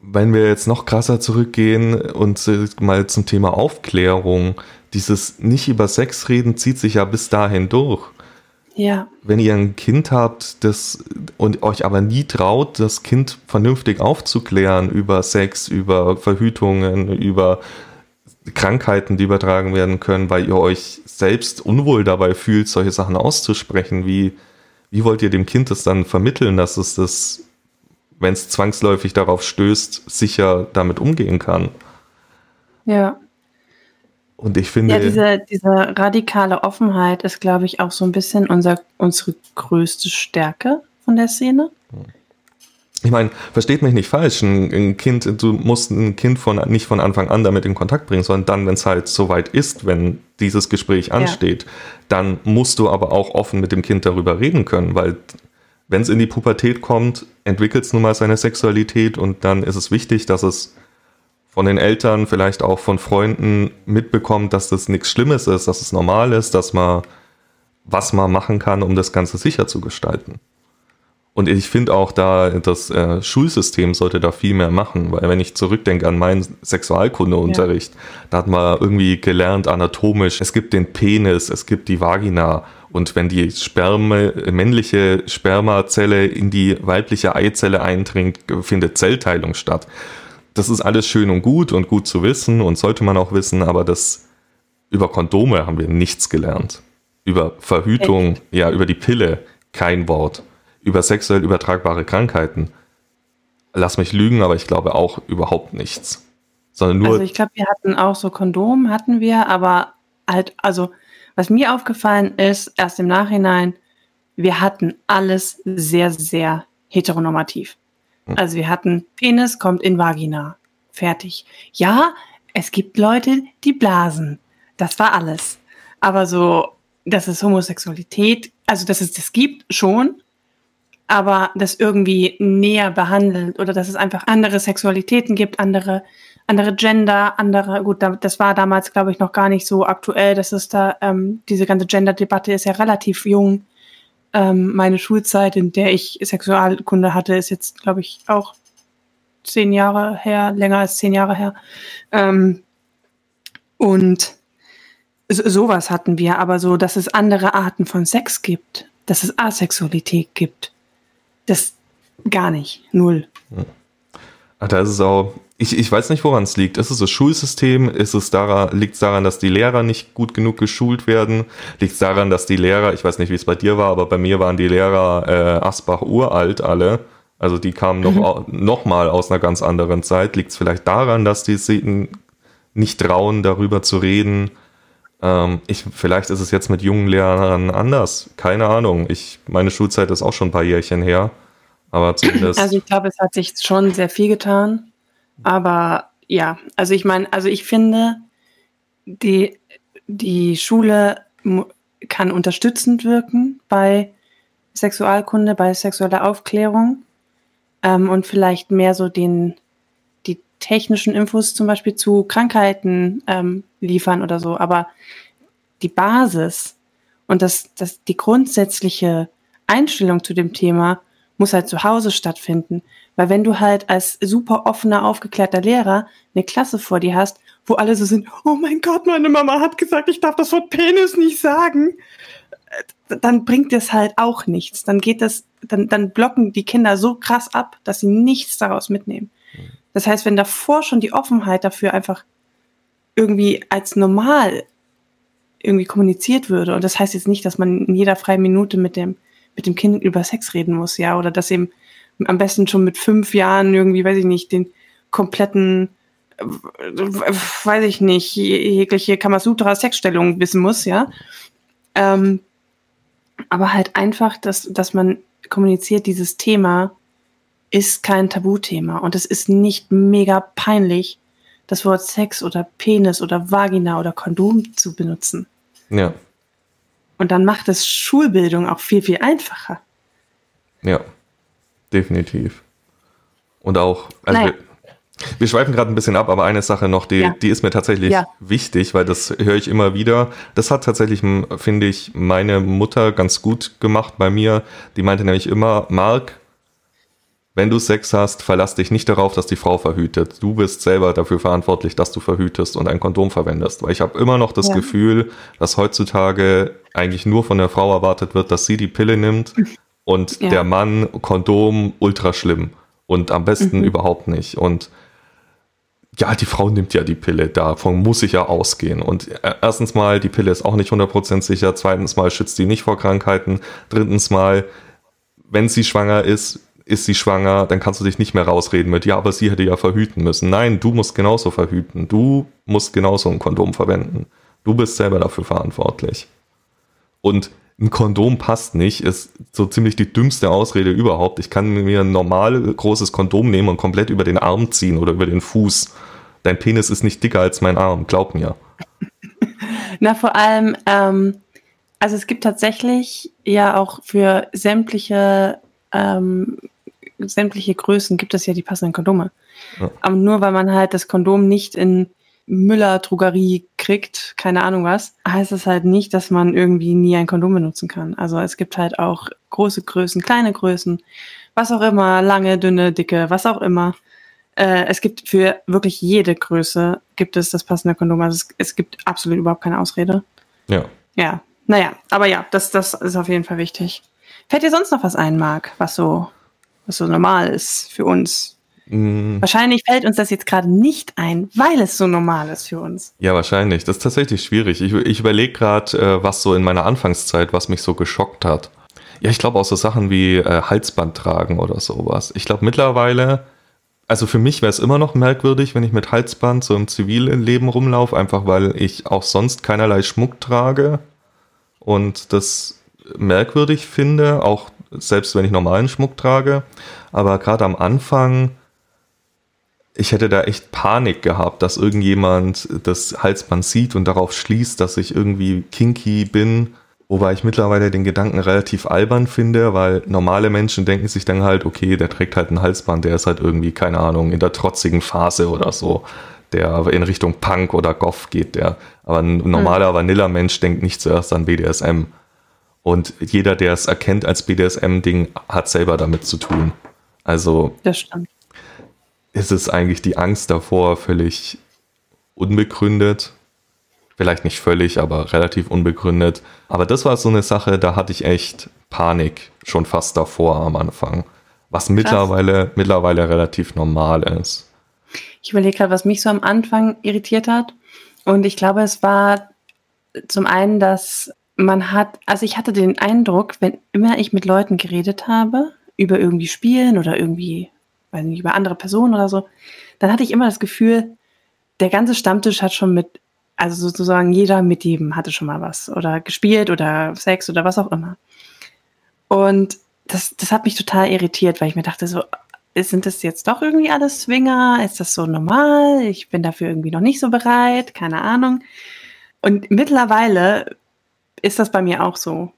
wenn wir jetzt noch krasser zurückgehen und mal zum Thema Aufklärung, dieses nicht über Sex reden zieht sich ja bis dahin durch. Ja. Wenn ihr ein Kind habt, das und euch aber nie traut, das Kind vernünftig aufzuklären über Sex, über Verhütungen, über Krankheiten, die übertragen werden können, weil ihr euch selbst unwohl dabei fühlt, solche Sachen auszusprechen, wie, wie wollt ihr dem Kind das dann vermitteln, dass es das, wenn es zwangsläufig darauf stößt, sicher damit umgehen kann? Ja. Und ich finde. Ja, diese, diese radikale Offenheit ist, glaube ich, auch so ein bisschen unser, unsere größte Stärke von der Szene. Ich meine, versteht mich nicht falsch, ein, ein, Kind, du musst ein Kind von, nicht von Anfang an damit in Kontakt bringen, sondern dann, wenn es halt soweit ist, wenn dieses Gespräch ansteht, ja. dann musst du aber auch offen mit dem Kind darüber reden können, weil wenn es in die Pubertät kommt, entwickelt es nun mal seine Sexualität und dann ist es wichtig, dass es von den Eltern, vielleicht auch von Freunden mitbekommt, dass das nichts Schlimmes ist, dass es normal ist, dass man was man machen kann, um das Ganze sicher zu gestalten. Und ich finde auch da, das äh, Schulsystem sollte da viel mehr machen, weil wenn ich zurückdenke an meinen Sexualkundeunterricht, ja. da hat man irgendwie gelernt anatomisch, es gibt den Penis, es gibt die Vagina und wenn die Sperme, männliche Spermazelle in die weibliche Eizelle eindringt, findet Zellteilung statt das ist alles schön und gut und gut zu wissen und sollte man auch wissen, aber das über Kondome haben wir nichts gelernt. Über Verhütung, Echt? ja, über die Pille kein Wort. Über sexuell übertragbare Krankheiten. Lass mich lügen, aber ich glaube auch überhaupt nichts. Sondern nur. Also ich glaube, wir hatten auch so Kondom, hatten wir, aber halt, also was mir aufgefallen ist, erst im Nachhinein, wir hatten alles sehr, sehr heteronormativ. Hm. Also wir hatten Penis kommt in Vagina. Fertig. Ja, es gibt Leute, die blasen. Das war alles. Aber so, dass es Homosexualität, also dass es das gibt, schon. Aber das irgendwie näher behandelt oder dass es einfach andere Sexualitäten gibt, andere, andere Gender, andere, gut, das war damals, glaube ich, noch gar nicht so aktuell, dass es da, ähm, diese ganze Gender-Debatte ist ja relativ jung ähm, meine Schulzeit, in der ich Sexualkunde hatte, ist jetzt, glaube ich, auch zehn Jahre her, länger als zehn Jahre her. Ähm, und so, sowas hatten wir, aber so, dass es andere Arten von Sex gibt, dass es Asexualität gibt, das gar nicht, null. Ach, da ist es auch, ich, ich weiß nicht, woran es liegt. Ist es das Schulsystem? Ist es daran, liegt es daran, dass die Lehrer nicht gut genug geschult werden? Liegt es daran, dass die Lehrer, ich weiß nicht, wie es bei dir war, aber bei mir waren die Lehrer äh, Asbach uralt alle. Also die kamen noch, mhm. noch mal aus einer ganz anderen Zeit. Liegt es vielleicht daran, dass die sich nicht trauen, darüber zu reden? Ähm, ich, vielleicht ist es jetzt mit jungen Lehrern anders. Keine Ahnung. Ich, meine Schulzeit ist auch schon ein paar Jährchen her. Aber zumindest. Also ich glaube, es hat sich schon sehr viel getan. Aber ja, also ich meine, also ich finde, die, die Schule kann unterstützend wirken bei Sexualkunde, bei sexueller Aufklärung ähm, und vielleicht mehr so den, die technischen Infos zum Beispiel zu Krankheiten ähm, liefern oder so. Aber die Basis und das, das, die grundsätzliche Einstellung zu dem Thema muss halt zu Hause stattfinden. Weil wenn du halt als super offener, aufgeklärter Lehrer eine Klasse vor dir hast, wo alle so sind, oh mein Gott, meine Mama hat gesagt, ich darf das Wort Penis nicht sagen, äh, dann bringt das halt auch nichts. Dann geht das, dann, dann blocken die Kinder so krass ab, dass sie nichts daraus mitnehmen. Das heißt, wenn davor schon die Offenheit dafür einfach irgendwie als normal irgendwie kommuniziert würde, und das heißt jetzt nicht, dass man in jeder freien Minute mit dem, mit dem Kind über Sex reden muss, ja, oder dass eben am besten schon mit fünf Jahren irgendwie, weiß ich nicht, den kompletten, weiß ich nicht, jegliche Kamasutra-Sexstellung wissen muss, ja. Ähm, aber halt einfach, dass, dass man kommuniziert, dieses Thema ist kein Tabuthema und es ist nicht mega peinlich, das Wort Sex oder Penis oder Vagina oder Kondom zu benutzen. Ja. Und dann macht es Schulbildung auch viel, viel einfacher. Ja definitiv. Und auch, also wir, wir, schweifen gerade ein bisschen ab, aber eine Sache noch, die, ja. die ist mir tatsächlich ja. wichtig, weil das höre ich immer wieder. Das hat tatsächlich, finde ich, meine Mutter ganz gut gemacht bei mir. Die meinte nämlich immer, Marc, wenn du Sex hast, verlass dich nicht darauf, dass die Frau verhütet. Du bist selber dafür verantwortlich, dass du verhütest und ein Kondom verwendest. Weil ich habe immer noch das ja. Gefühl, dass heutzutage eigentlich nur von der Frau erwartet wird, dass sie die Pille nimmt und ja. der Mann Kondom ultra schlimm und am besten mhm. überhaupt nicht. Und ja, die Frau nimmt ja die Pille, davon muss ich ja ausgehen. Und erstens mal, die Pille ist auch nicht 100% sicher. Zweitens mal schützt die nicht vor Krankheiten. Drittens mal, wenn sie schwanger ist, ist sie schwanger, dann kannst du dich nicht mehr rausreden mit, ja, aber sie hätte ja verhüten müssen. Nein, du musst genauso verhüten. Du musst genauso ein Kondom verwenden. Du bist selber dafür verantwortlich. Und ein Kondom passt nicht, ist so ziemlich die dümmste Ausrede überhaupt. Ich kann mir ein normal großes Kondom nehmen und komplett über den Arm ziehen oder über den Fuß. Dein Penis ist nicht dicker als mein Arm, glaub mir. Na, vor allem, ähm, also es gibt tatsächlich ja auch für sämtliche ähm, sämtliche Größen gibt es ja die passenden Kondome. Ja. Aber nur weil man halt das Kondom nicht in Müller Drogerie kriegt, keine Ahnung was, heißt es halt nicht, dass man irgendwie nie ein Kondom benutzen kann. Also es gibt halt auch große Größen, kleine Größen, was auch immer, lange, dünne, dicke, was auch immer. Äh, es gibt für wirklich jede Größe gibt es das passende Kondom. Also es, es gibt absolut überhaupt keine Ausrede. Ja. Ja. Naja, aber ja, das, das ist auf jeden Fall wichtig. Fällt dir sonst noch was ein, Marc, was so, was so normal ist für uns? Mm. Wahrscheinlich fällt uns das jetzt gerade nicht ein, weil es so normal ist für uns. Ja, wahrscheinlich. Das ist tatsächlich schwierig. Ich, ich überlege gerade, äh, was so in meiner Anfangszeit, was mich so geschockt hat. Ja, ich glaube auch so Sachen wie äh, Halsband tragen oder sowas. Ich glaube mittlerweile, also für mich wäre es immer noch merkwürdig, wenn ich mit Halsband so im zivilen Leben rumlaufe, einfach weil ich auch sonst keinerlei Schmuck trage und das merkwürdig finde, auch selbst wenn ich normalen Schmuck trage. Aber gerade am Anfang, ich hätte da echt Panik gehabt, dass irgendjemand das Halsband sieht und darauf schließt, dass ich irgendwie kinky bin. Wobei ich mittlerweile den Gedanken relativ albern finde, weil normale Menschen denken sich dann halt, okay, der trägt halt ein Halsband, der ist halt irgendwie, keine Ahnung, in der trotzigen Phase oder so. Der in Richtung Punk oder Goth geht der. Aber ein normaler. Vanilla-Mensch denkt nicht zuerst an BDSM. Und jeder, der es erkennt als BDSM-Ding, hat selber damit zu tun. Also das stimmt. ist es eigentlich die Angst davor völlig unbegründet. Vielleicht nicht völlig, aber relativ unbegründet. Aber das war so eine Sache, da hatte ich echt Panik schon fast davor am Anfang. Was mittlerweile, mittlerweile relativ normal ist. Ich überlege gerade, was mich so am Anfang irritiert hat. Und ich glaube, es war zum einen, dass man hat, also ich hatte den Eindruck, wenn immer ich mit Leuten geredet habe, über irgendwie Spielen oder irgendwie, weiß nicht, über andere Personen oder so, dann hatte ich immer das Gefühl, der ganze Stammtisch hat schon mit, also sozusagen jeder mit jedem hatte schon mal was oder gespielt oder Sex oder was auch immer. Und das, das hat mich total irritiert, weil ich mir dachte, so, sind das jetzt doch irgendwie alles Swinger? Ist das so normal? Ich bin dafür irgendwie noch nicht so bereit, keine Ahnung. Und mittlerweile ist das bei mir auch so.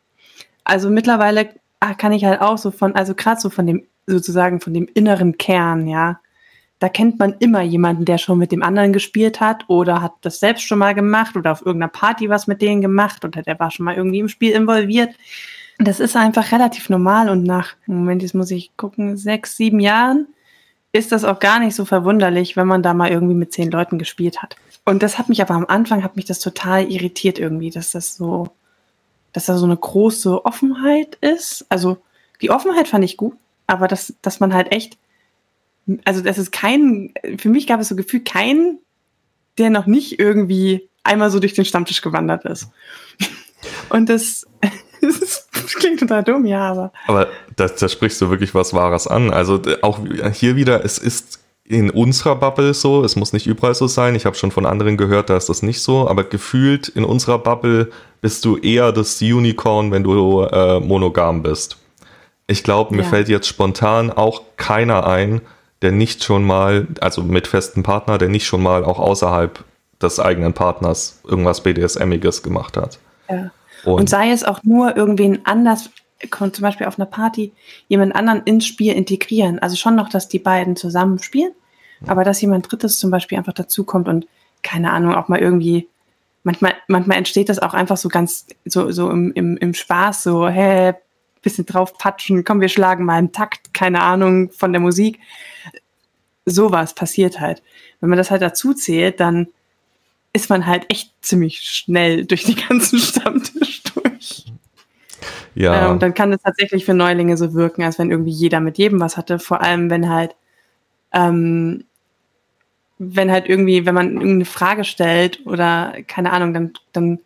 Also mittlerweile ah, kann ich halt auch so von, also gerade so von dem, sozusagen von dem inneren Kern, ja. Da kennt man immer jemanden, der schon mit dem anderen gespielt hat oder hat das selbst schon mal gemacht oder auf irgendeiner Party was mit denen gemacht oder der war schon mal irgendwie im Spiel involviert. Das ist einfach relativ normal und nach, Moment, jetzt muss ich gucken, sechs, sieben Jahren ist das auch gar nicht so verwunderlich, wenn man da mal irgendwie mit zehn Leuten gespielt hat. Und das hat mich aber am Anfang, hat mich das total irritiert irgendwie, dass das so, dass da so eine große Offenheit ist. Also die Offenheit fand ich gut, aber dass, dass man halt echt, also das ist kein, für mich gab es so Gefühl, keinen, der noch nicht irgendwie einmal so durch den Stammtisch gewandert ist. Und das, das klingt total dumm, ja, aber. Aber da, da sprichst du wirklich was Wahres an. Also auch hier wieder, es ist in unserer Bubble so, es muss nicht überall so sein. Ich habe schon von anderen gehört, da ist das nicht so, aber gefühlt in unserer Bubble bist du eher das Unicorn, wenn du äh, monogam bist. Ich glaube, mir ja. fällt jetzt spontan auch keiner ein, der nicht schon mal, also mit festem Partner, der nicht schon mal auch außerhalb des eigenen Partners irgendwas BDSMiges gemacht hat. Ja. Und, Und sei es auch nur irgendwen anders zum Beispiel auf einer Party jemand anderen ins Spiel integrieren. Also schon noch, dass die beiden zusammen spielen, aber dass jemand Drittes zum Beispiel einfach dazukommt und keine Ahnung, auch mal irgendwie, manchmal, manchmal entsteht das auch einfach so ganz, so, so im, im, im Spaß, so, hä, bisschen drauf patschen, komm, wir schlagen mal einen Takt, keine Ahnung, von der Musik. Sowas passiert halt. Wenn man das halt dazu zählt, dann ist man halt echt ziemlich schnell durch die ganzen Stammtisch durch. Ja. Ähm, dann kann es tatsächlich für Neulinge so wirken, als wenn irgendwie jeder mit jedem was hatte. Vor allem, wenn halt, ähm, wenn halt irgendwie, wenn man irgendeine Frage stellt oder keine Ahnung, dann, dann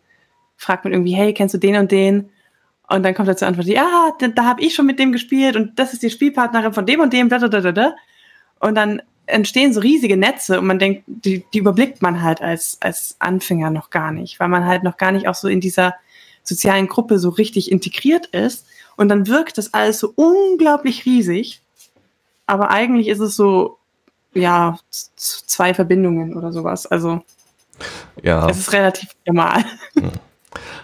fragt man irgendwie, hey, kennst du den und den? Und dann kommt zur Antwort, ja, da, da habe ich schon mit dem gespielt und das ist die Spielpartnerin von dem und dem, da, da, da, da. Und dann entstehen so riesige Netze und man denkt, die, die überblickt man halt als, als Anfänger noch gar nicht, weil man halt noch gar nicht auch so in dieser sozialen Gruppe so richtig integriert ist. Und dann wirkt das alles so unglaublich riesig. Aber eigentlich ist es so, ja, zwei Verbindungen oder sowas. Also, ja. es ist relativ normal.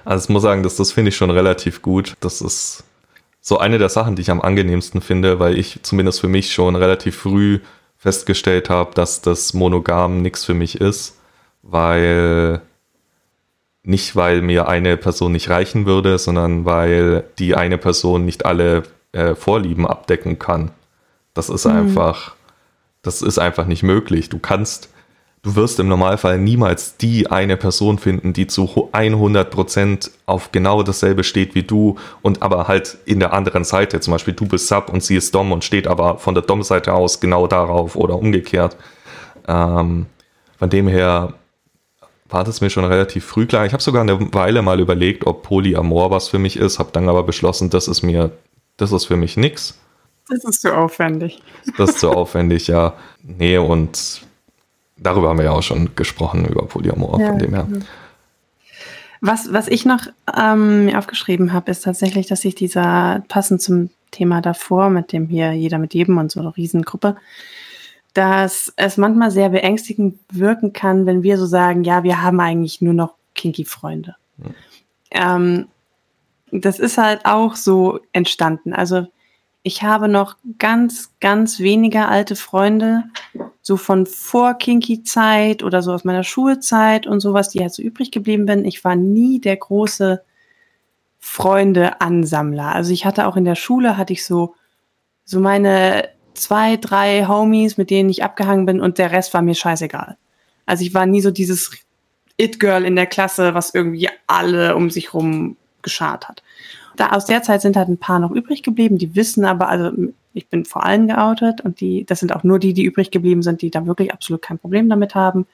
Also, ich muss sagen, das, das finde ich schon relativ gut. Das ist so eine der Sachen, die ich am angenehmsten finde, weil ich zumindest für mich schon relativ früh festgestellt habe, dass das Monogam nichts für mich ist, weil nicht, weil mir eine Person nicht reichen würde, sondern weil die eine Person nicht alle äh, Vorlieben abdecken kann. Das ist mhm. einfach, das ist einfach nicht möglich. Du kannst, du wirst im Normalfall niemals die eine Person finden, die zu 100 Prozent auf genau dasselbe steht wie du und aber halt in der anderen Seite. Zum Beispiel du bist Sub und sie ist Dom und steht aber von der Dom-Seite aus genau darauf oder umgekehrt. Ähm, von dem her war das mir schon relativ früh klar. Ich habe sogar eine Weile mal überlegt, ob Polyamor was für mich ist, habe dann aber beschlossen, das ist mir, das ist für mich nix. Das ist zu aufwendig. Das ist zu aufwendig, ja. Nee, und darüber haben wir ja auch schon gesprochen, über Polyamor, ja, von dem her. Was, was ich noch ähm, mir aufgeschrieben habe, ist tatsächlich, dass sich dieser, passend zum Thema davor, mit dem hier jeder mit jedem und so eine Riesengruppe, dass es manchmal sehr beängstigend wirken kann, wenn wir so sagen, ja, wir haben eigentlich nur noch Kinky-Freunde. Mhm. Ähm, das ist halt auch so entstanden. Also ich habe noch ganz, ganz wenige alte Freunde, so von vor Kinky-Zeit oder so aus meiner Schulzeit und sowas, die halt so übrig geblieben bin. Ich war nie der große Freunde-Ansammler. Also ich hatte auch in der Schule, hatte ich so, so meine zwei, drei Homies, mit denen ich abgehangen bin und der Rest war mir scheißegal. Also ich war nie so dieses It-Girl in der Klasse, was irgendwie alle um sich rum geschart hat. Da aus der Zeit sind halt ein paar noch übrig geblieben, die wissen aber, also ich bin vor allem geoutet und die, das sind auch nur die, die übrig geblieben sind, die da wirklich absolut kein Problem damit haben,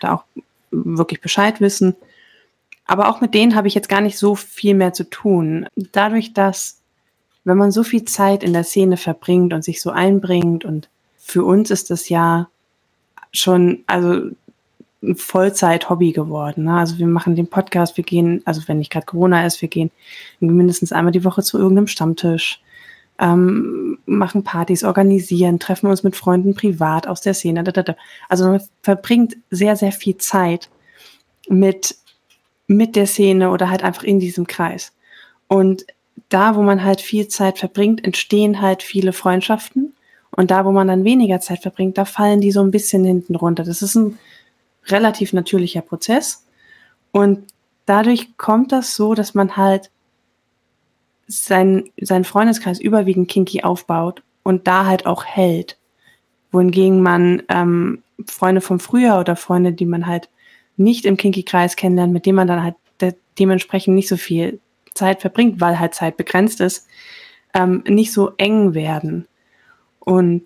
da auch wirklich Bescheid wissen. Aber auch mit denen habe ich jetzt gar nicht so viel mehr zu tun. Dadurch, dass wenn man so viel Zeit in der Szene verbringt und sich so einbringt und für uns ist das ja schon, also ein Vollzeit-Hobby geworden. Ne? Also wir machen den Podcast, wir gehen, also wenn nicht gerade Corona ist, wir gehen mindestens einmal die Woche zu irgendeinem Stammtisch, ähm, machen Partys, organisieren, treffen uns mit Freunden privat aus der Szene. Da, da, da. Also man verbringt sehr, sehr viel Zeit mit, mit der Szene oder halt einfach in diesem Kreis. Und da, wo man halt viel Zeit verbringt, entstehen halt viele Freundschaften. Und da, wo man dann weniger Zeit verbringt, da fallen die so ein bisschen hinten runter. Das ist ein relativ natürlicher Prozess. Und dadurch kommt das so, dass man halt sein, seinen Freundeskreis überwiegend kinky aufbaut und da halt auch hält. Wohingegen man ähm, Freunde vom Frühjahr oder Freunde, die man halt nicht im Kinky-Kreis kennenlernt, mit denen man dann halt de dementsprechend nicht so viel Zeit verbringt, weil halt Zeit begrenzt ist, ähm, nicht so eng werden. Und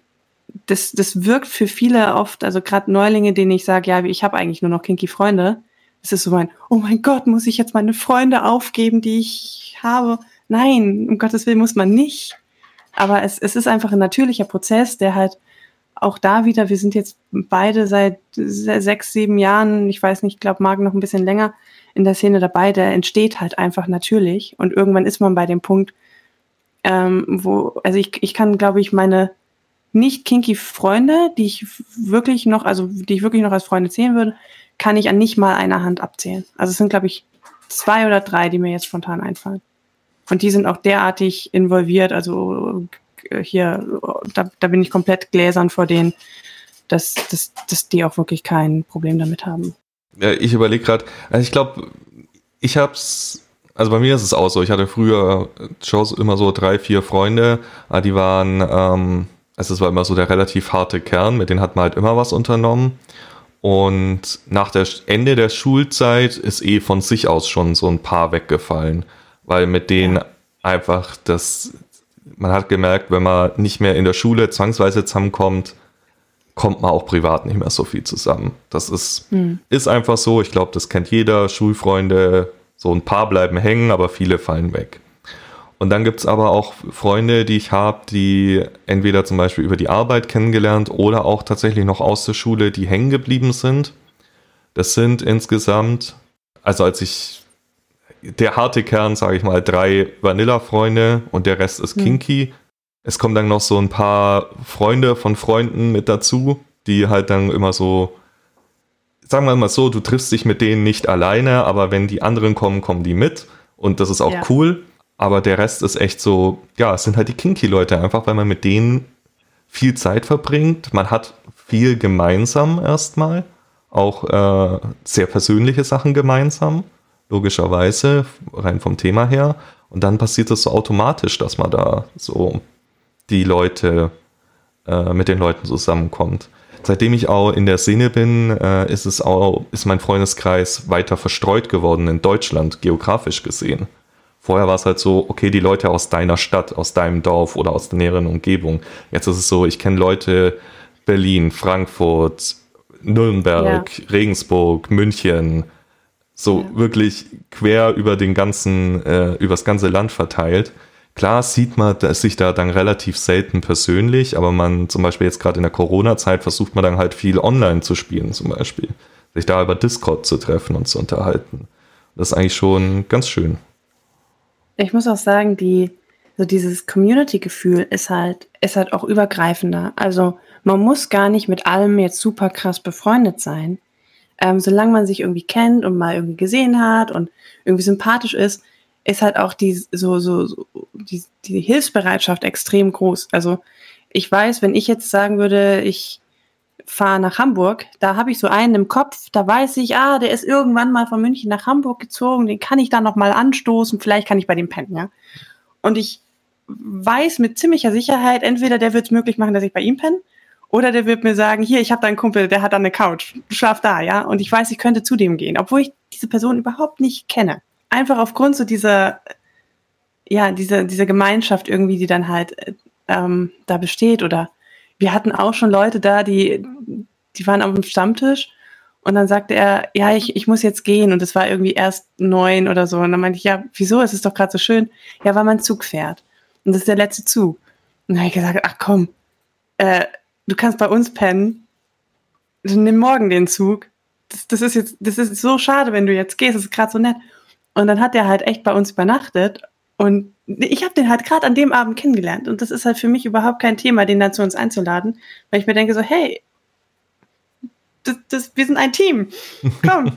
das, das wirkt für viele oft, also gerade Neulinge, denen ich sage, ja, ich habe eigentlich nur noch kinky Freunde, es ist so mein, oh mein Gott, muss ich jetzt meine Freunde aufgeben, die ich habe? Nein, um Gottes Willen muss man nicht. Aber es, es ist einfach ein natürlicher Prozess, der halt auch da wieder, wir sind jetzt beide seit sechs, sieben Jahren, ich weiß nicht, ich glaube, Marc noch ein bisschen länger, in der Szene dabei, der entsteht halt einfach natürlich. Und irgendwann ist man bei dem Punkt, ähm, wo, also ich, ich kann, glaube ich, meine nicht kinky Freunde, die ich wirklich noch, also die ich wirklich noch als Freunde zählen würde, kann ich an nicht mal einer Hand abzählen. Also es sind, glaube ich, zwei oder drei, die mir jetzt spontan einfallen. Und die sind auch derartig involviert, also äh, hier, da, da bin ich komplett gläsern vor denen, dass, dass, dass die auch wirklich kein Problem damit haben. Ja, ich überlege gerade, also ich glaube, ich hab's, also bei mir ist es auch so. Ich hatte früher schon immer so drei, vier Freunde, die waren, ähm, also es war immer so der relativ harte Kern, mit denen hat man halt immer was unternommen. Und nach der Ende der Schulzeit ist eh von sich aus schon so ein paar weggefallen, weil mit denen ja. einfach das, man hat gemerkt, wenn man nicht mehr in der Schule zwangsweise zusammenkommt, kommt man auch privat nicht mehr so viel zusammen. Das ist, hm. ist einfach so. Ich glaube, das kennt jeder. Schulfreunde, so ein paar bleiben hängen, aber viele fallen weg. Und dann gibt es aber auch Freunde, die ich habe, die entweder zum Beispiel über die Arbeit kennengelernt oder auch tatsächlich noch aus der Schule, die hängen geblieben sind. Das sind insgesamt, also als ich, der harte Kern, sage ich mal, drei Vanilla-Freunde und der Rest ist mhm. kinky. Es kommen dann noch so ein paar Freunde von Freunden mit dazu, die halt dann immer so, sagen wir mal so, du triffst dich mit denen nicht alleine, aber wenn die anderen kommen, kommen die mit. Und das ist auch ja. cool. Aber der Rest ist echt so, ja, es sind halt die Kinky-Leute, einfach weil man mit denen viel Zeit verbringt. Man hat viel gemeinsam erstmal, auch äh, sehr persönliche Sachen gemeinsam, logischerweise, rein vom Thema her. Und dann passiert es so automatisch, dass man da so die Leute, äh, mit den Leuten zusammenkommt. Seitdem ich auch in der Szene bin, äh, ist es auch, ist mein Freundeskreis weiter verstreut geworden in Deutschland, geografisch gesehen. Vorher war es halt so, okay, die Leute aus deiner Stadt, aus deinem Dorf oder aus der näheren Umgebung. Jetzt ist es so, ich kenne Leute Berlin, Frankfurt, Nürnberg, ja. Regensburg, München, so ja. wirklich quer über den ganzen, äh, übers ganze Land verteilt. Klar sieht man sich da dann relativ selten persönlich, aber man zum Beispiel jetzt gerade in der Corona-Zeit versucht man dann halt viel online zu spielen, zum Beispiel. Sich da über Discord zu treffen und zu unterhalten. Das ist eigentlich schon ganz schön. Ich muss auch sagen, die, so dieses Community-Gefühl ist halt, ist halt auch übergreifender. Also man muss gar nicht mit allem jetzt super krass befreundet sein. Ähm, solange man sich irgendwie kennt und mal irgendwie gesehen hat und irgendwie sympathisch ist, ist halt auch die, so, so, so die, die Hilfsbereitschaft extrem groß. Also ich weiß, wenn ich jetzt sagen würde, ich fahre nach Hamburg, da habe ich so einen im Kopf, da weiß ich, ah, der ist irgendwann mal von München nach Hamburg gezogen, den kann ich dann noch mal anstoßen, vielleicht kann ich bei dem pennen, ja. Und ich weiß mit ziemlicher Sicherheit, entweder der wird es möglich machen, dass ich bei ihm penne, oder der wird mir sagen, hier, ich habe da einen Kumpel, der hat da eine Couch, schlaf da, ja. Und ich weiß, ich könnte zu dem gehen, obwohl ich diese Person überhaupt nicht kenne. Einfach aufgrund so dieser, ja, dieser, dieser Gemeinschaft irgendwie, die dann halt ähm, da besteht oder wir hatten auch schon Leute da, die, die waren am Stammtisch und dann sagte er, ja, ich, ich muss jetzt gehen und es war irgendwie erst neun oder so. Und dann meinte ich, ja, wieso? Es ist doch gerade so schön. Ja, weil mein Zug fährt. Und das ist der letzte Zug. Und dann habe ich gesagt, ach komm, äh, du kannst bei uns pennen. Nimm morgen den Zug. Das, das ist jetzt, das ist so schade, wenn du jetzt gehst. Das ist gerade so nett. Und dann hat er halt echt bei uns übernachtet und ich habe den halt gerade an dem Abend kennengelernt. Und das ist halt für mich überhaupt kein Thema, den dann zu uns einzuladen, weil ich mir denke so, hey, das, das, wir sind ein Team. Komm.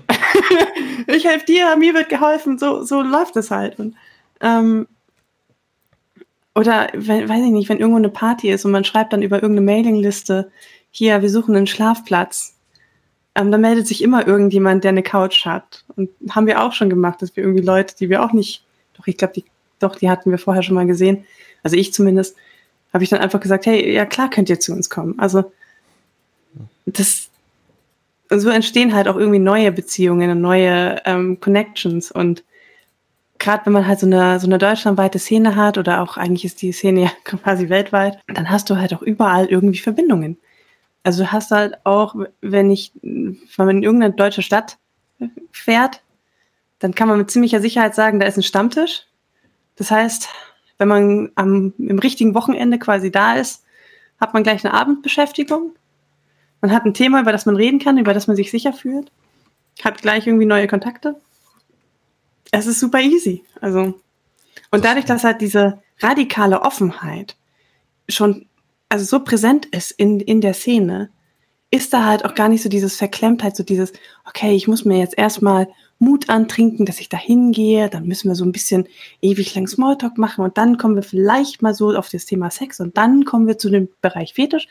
ich helfe dir, mir wird geholfen. So, so läuft es halt. Und, ähm, oder, wenn, weiß ich nicht, wenn irgendwo eine Party ist und man schreibt dann über irgendeine Mailingliste, hier, wir suchen einen Schlafplatz. Ähm, da meldet sich immer irgendjemand, der eine Couch hat. Und haben wir auch schon gemacht, dass wir irgendwie Leute, die wir auch nicht, doch ich glaube, die doch, die hatten wir vorher schon mal gesehen. Also ich zumindest, habe ich dann einfach gesagt, hey, ja klar könnt ihr zu uns kommen. Also das, so entstehen halt auch irgendwie neue Beziehungen und neue ähm, Connections und gerade wenn man halt so eine, so eine deutschlandweite Szene hat oder auch eigentlich ist die Szene ja quasi weltweit, dann hast du halt auch überall irgendwie Verbindungen. Also du hast halt auch, wenn ich, wenn man in irgendeine deutsche Stadt fährt, dann kann man mit ziemlicher Sicherheit sagen, da ist ein Stammtisch das heißt, wenn man am, im richtigen Wochenende quasi da ist, hat man gleich eine Abendbeschäftigung. Man hat ein Thema, über das man reden kann, über das man sich sicher fühlt. Hat gleich irgendwie neue Kontakte. Es ist super easy. Also, und dadurch, dass halt diese radikale Offenheit schon also so präsent ist in, in der Szene, ist da halt auch gar nicht so dieses Verklemmtheit, so dieses, okay, ich muss mir jetzt erstmal Mut antrinken, dass ich da hingehe. Dann müssen wir so ein bisschen ewig lang Smalltalk machen und dann kommen wir vielleicht mal so auf das Thema Sex und dann kommen wir zu dem Bereich Fetisch.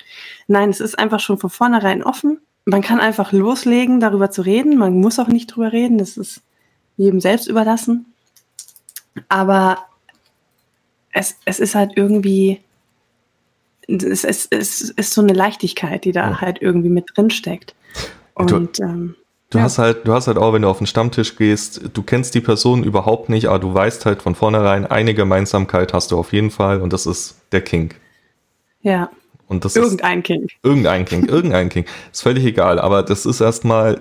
Nein, es ist einfach schon von vornherein offen. Man kann einfach loslegen, darüber zu reden. Man muss auch nicht drüber reden. Das ist jedem selbst überlassen. Aber es, es ist halt irgendwie, es, es, es ist so eine Leichtigkeit, die da ja. halt irgendwie mit drin steckt. Und du, ähm, du ja. hast halt, du hast halt auch, wenn du auf den Stammtisch gehst, du kennst die Person überhaupt nicht, aber du weißt halt von vornherein, eine Gemeinsamkeit hast du auf jeden Fall und das ist der King. Ja. Und das irgendein ist, King. Irgendein King, irgendein King. Ist völlig egal, aber das ist erstmal,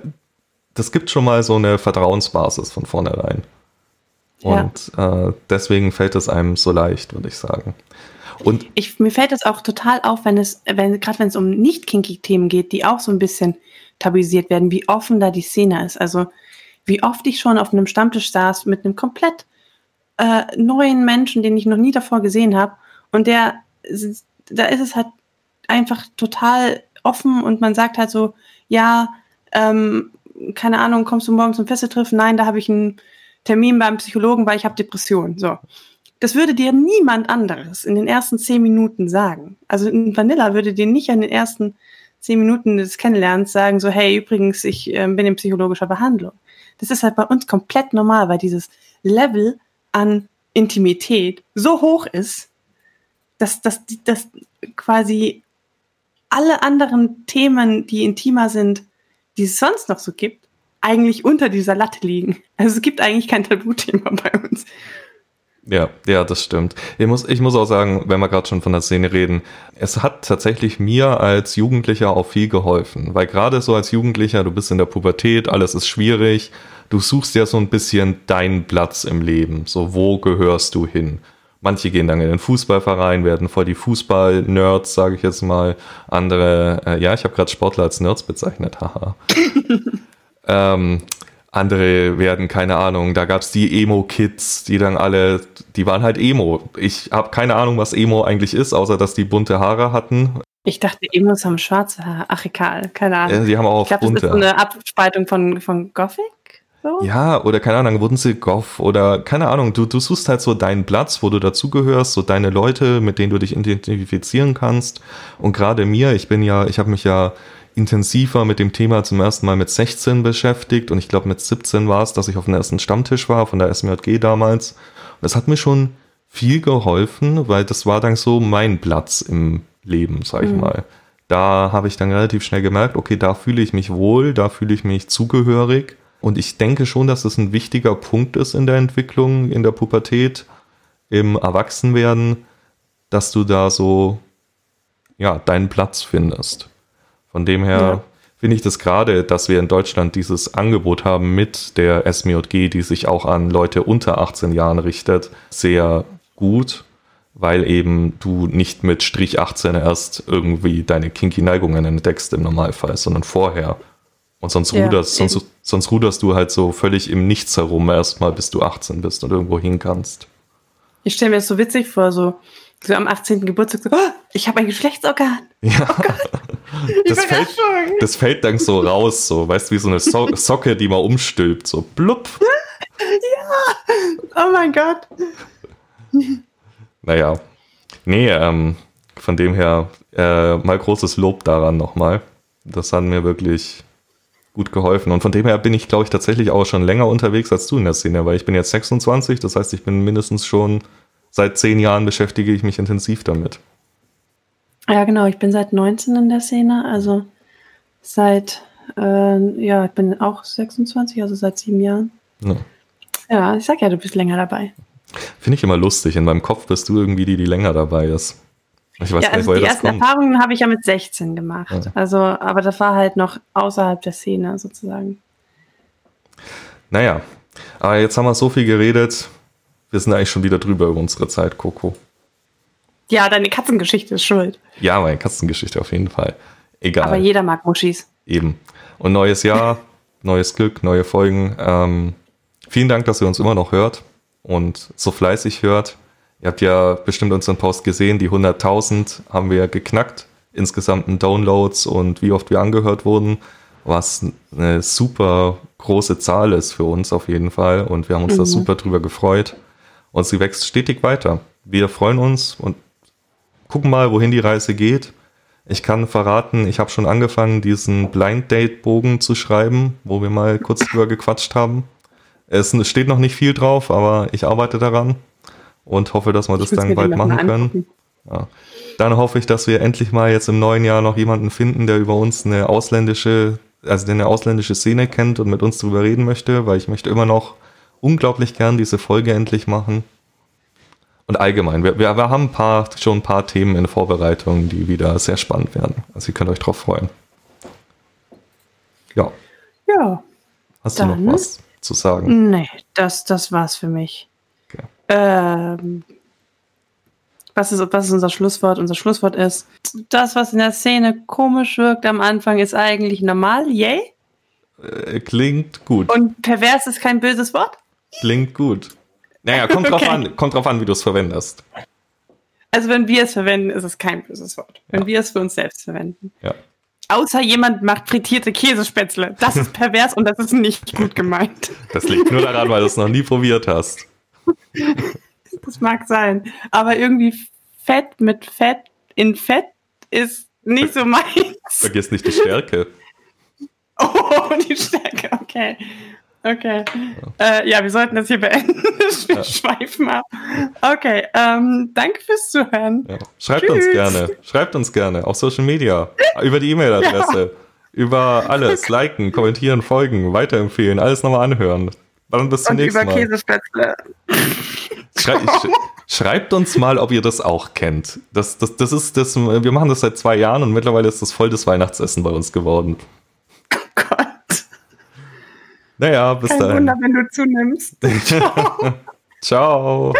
das gibt schon mal so eine Vertrauensbasis von vornherein. Und ja. äh, deswegen fällt es einem so leicht, würde ich sagen. Und ich, mir fällt es auch total auf, wenn es, wenn, gerade wenn es um nicht kinky Themen geht, die auch so ein bisschen tabuisiert werden, wie offen da die Szene ist. Also wie oft ich schon auf einem Stammtisch saß mit einem komplett äh, neuen Menschen, den ich noch nie davor gesehen habe. Und der, da ist es halt einfach total offen und man sagt halt so, ja, ähm, keine Ahnung, kommst du morgen zum Festetreffen? Nein, da habe ich einen Termin beim Psychologen, weil ich habe Depressionen. So. Das würde dir niemand anderes in den ersten zehn Minuten sagen. Also ein Vanilla würde dir nicht in den ersten zehn Minuten des Kennenlernens sagen, so, hey, übrigens, ich äh, bin in psychologischer Behandlung. Das ist halt bei uns komplett normal, weil dieses Level an Intimität so hoch ist, dass, dass, dass quasi alle anderen Themen, die intimer sind, die es sonst noch so gibt, eigentlich unter dieser Latte liegen. Also es gibt eigentlich kein Tabuthema bei uns. Ja, ja, das stimmt. Ich muss, ich muss auch sagen, wenn wir gerade schon von der Szene reden, es hat tatsächlich mir als Jugendlicher auch viel geholfen, weil gerade so als Jugendlicher, du bist in der Pubertät, alles ist schwierig, du suchst ja so ein bisschen deinen Platz im Leben, so wo gehörst du hin? Manche gehen dann in den Fußballverein, werden voll die Fußball-Nerds, sage ich jetzt mal. Andere, äh, ja, ich habe gerade Sportler als Nerds bezeichnet, haha. ähm, andere werden, keine Ahnung, da gab's die Emo-Kids, die dann alle, die waren halt Emo. Ich habe keine Ahnung, was Emo eigentlich ist, außer dass die bunte Haare hatten. Ich dachte, Emos haben schwarze Haare. Ach, egal, keine Ahnung. Ja, die haben auch ich glaub, bunte. Das ist so eine Abspaltung von, von Gothic? So? Ja, oder keine Ahnung, wurden sie Goth oder keine Ahnung, du, du suchst halt so deinen Platz, wo du dazugehörst, so deine Leute, mit denen du dich identifizieren kannst. Und gerade mir, ich bin ja, ich habe mich ja intensiver mit dem Thema zum ersten Mal mit 16 beschäftigt und ich glaube mit 17 war es, dass ich auf dem ersten Stammtisch war von der SMJG damals. Und das hat mir schon viel geholfen, weil das war dann so mein Platz im Leben, sag ich mhm. mal. Da habe ich dann relativ schnell gemerkt, okay, da fühle ich mich wohl, da fühle ich mich zugehörig. Und ich denke schon, dass es ein wichtiger Punkt ist in der Entwicklung, in der Pubertät, im Erwachsenwerden, dass du da so, ja, deinen Platz findest. Von dem her ja. finde ich das gerade, dass wir in Deutschland dieses Angebot haben mit der SMJG, die sich auch an Leute unter 18 Jahren richtet, sehr gut, weil eben du nicht mit Strich 18 erst irgendwie deine kinky Neigungen entdeckst im Normalfall, sondern vorher. Und sonst ja, ruderst, sonst, sonst ruderst du halt so völlig im Nichts herum erstmal, bis du 18 bist und irgendwo hin kannst. Ich stelle mir das so witzig vor, so, so am 18. Geburtstag, so, oh, ich habe ein Geschlechtsorgan. Ja. Oh das, fällt, das fällt dann so raus, so, weißt du, wie so eine so Socke, die man umstülpt, so blub. ja, oh mein Gott. Naja, nee, ähm, von dem her äh, mal großes Lob daran nochmal. Das hat mir wirklich gut geholfen. Und von dem her bin ich, glaube ich, tatsächlich auch schon länger unterwegs als du in der Szene, weil ich bin jetzt 26, das heißt, ich bin mindestens schon seit zehn Jahren beschäftige ich mich intensiv damit. Ja, genau, ich bin seit 19 in der Szene, also seit, äh, ja, ich bin auch 26, also seit sieben Jahren. Ja. ja, ich sag ja, du bist länger dabei. Finde ich immer lustig. In meinem Kopf bist du irgendwie die, die länger dabei ist. Ich weiß ja, also nicht, die ersten kommt. Erfahrungen habe ich ja mit 16 gemacht. Ja. Also, aber das war halt noch außerhalb der Szene sozusagen. Naja, aber jetzt haben wir so viel geredet. Wir sind eigentlich schon wieder drüber über unsere Zeit, Coco. Ja, deine Katzengeschichte ist schuld. Ja, meine Katzengeschichte auf jeden Fall. Egal. Aber jeder mag Muschis. Eben. Und neues Jahr, neues Glück, neue Folgen. Ähm, vielen Dank, dass ihr uns immer noch hört und so fleißig hört. Ihr habt ja bestimmt unseren Post gesehen, die 100.000 haben wir geknackt, insgesamt in Downloads und wie oft wir angehört wurden, was eine super große Zahl ist für uns auf jeden Fall und wir haben uns mhm. da super drüber gefreut und sie wächst stetig weiter. Wir freuen uns und gucken mal, wohin die Reise geht. Ich kann verraten, ich habe schon angefangen, diesen Blind Date Bogen zu schreiben, wo wir mal kurz drüber gequatscht haben. Es steht noch nicht viel drauf, aber ich arbeite daran und hoffe, dass wir das dann bald machen können. Ja. Dann hoffe ich, dass wir endlich mal jetzt im neuen Jahr noch jemanden finden, der über uns eine ausländische, also der eine ausländische Szene kennt und mit uns drüber reden möchte, weil ich möchte immer noch unglaublich gern diese Folge endlich machen. Und allgemein, wir, wir, wir haben ein paar, schon ein paar Themen in Vorbereitung, die wieder sehr spannend werden. Also ihr könnt euch drauf freuen. Ja. Ja. Hast du noch was zu sagen? Nee, das, das war's für mich. Okay. Ähm, was, ist, was ist unser Schlusswort? Unser Schlusswort ist, das, was in der Szene komisch wirkt am Anfang, ist eigentlich normal. Yay? Äh, klingt gut. Und pervers ist kein böses Wort? Klingt gut. Naja, kommt drauf an, kommt drauf an, wie du es verwendest. Also wenn wir es verwenden, ist es kein böses Wort. Wenn ja. wir es für uns selbst verwenden. Ja. Außer jemand macht frittierte Käsespätzle. Das ist pervers und das ist nicht gut gemeint. Das liegt nur daran, weil du es noch nie probiert hast. Das mag sein. Aber irgendwie Fett mit Fett in Fett ist nicht so meins. Vergiss nicht die Stärke. Oh, die Stärke, okay. Okay. Ja. Äh, ja, wir sollten das hier beenden. Wir ja. schweifen ab. Okay, ähm, danke fürs Zuhören. Ja. Schreibt Tschüss. uns gerne. Schreibt uns gerne auf Social Media, über die E-Mail-Adresse, über alles. Liken, kommentieren, folgen, weiterempfehlen, alles nochmal anhören. Dann bis zum Und nächsten über Mal. Käsespätzle. Schrei schreibt uns mal, ob ihr das auch kennt. Das, das, das ist das, wir machen das seit zwei Jahren und mittlerweile ist das voll das Weihnachtsessen bei uns geworden. Naja, bis Kein dahin. Wunder, wenn du zunimmst. Ciao. Ciao.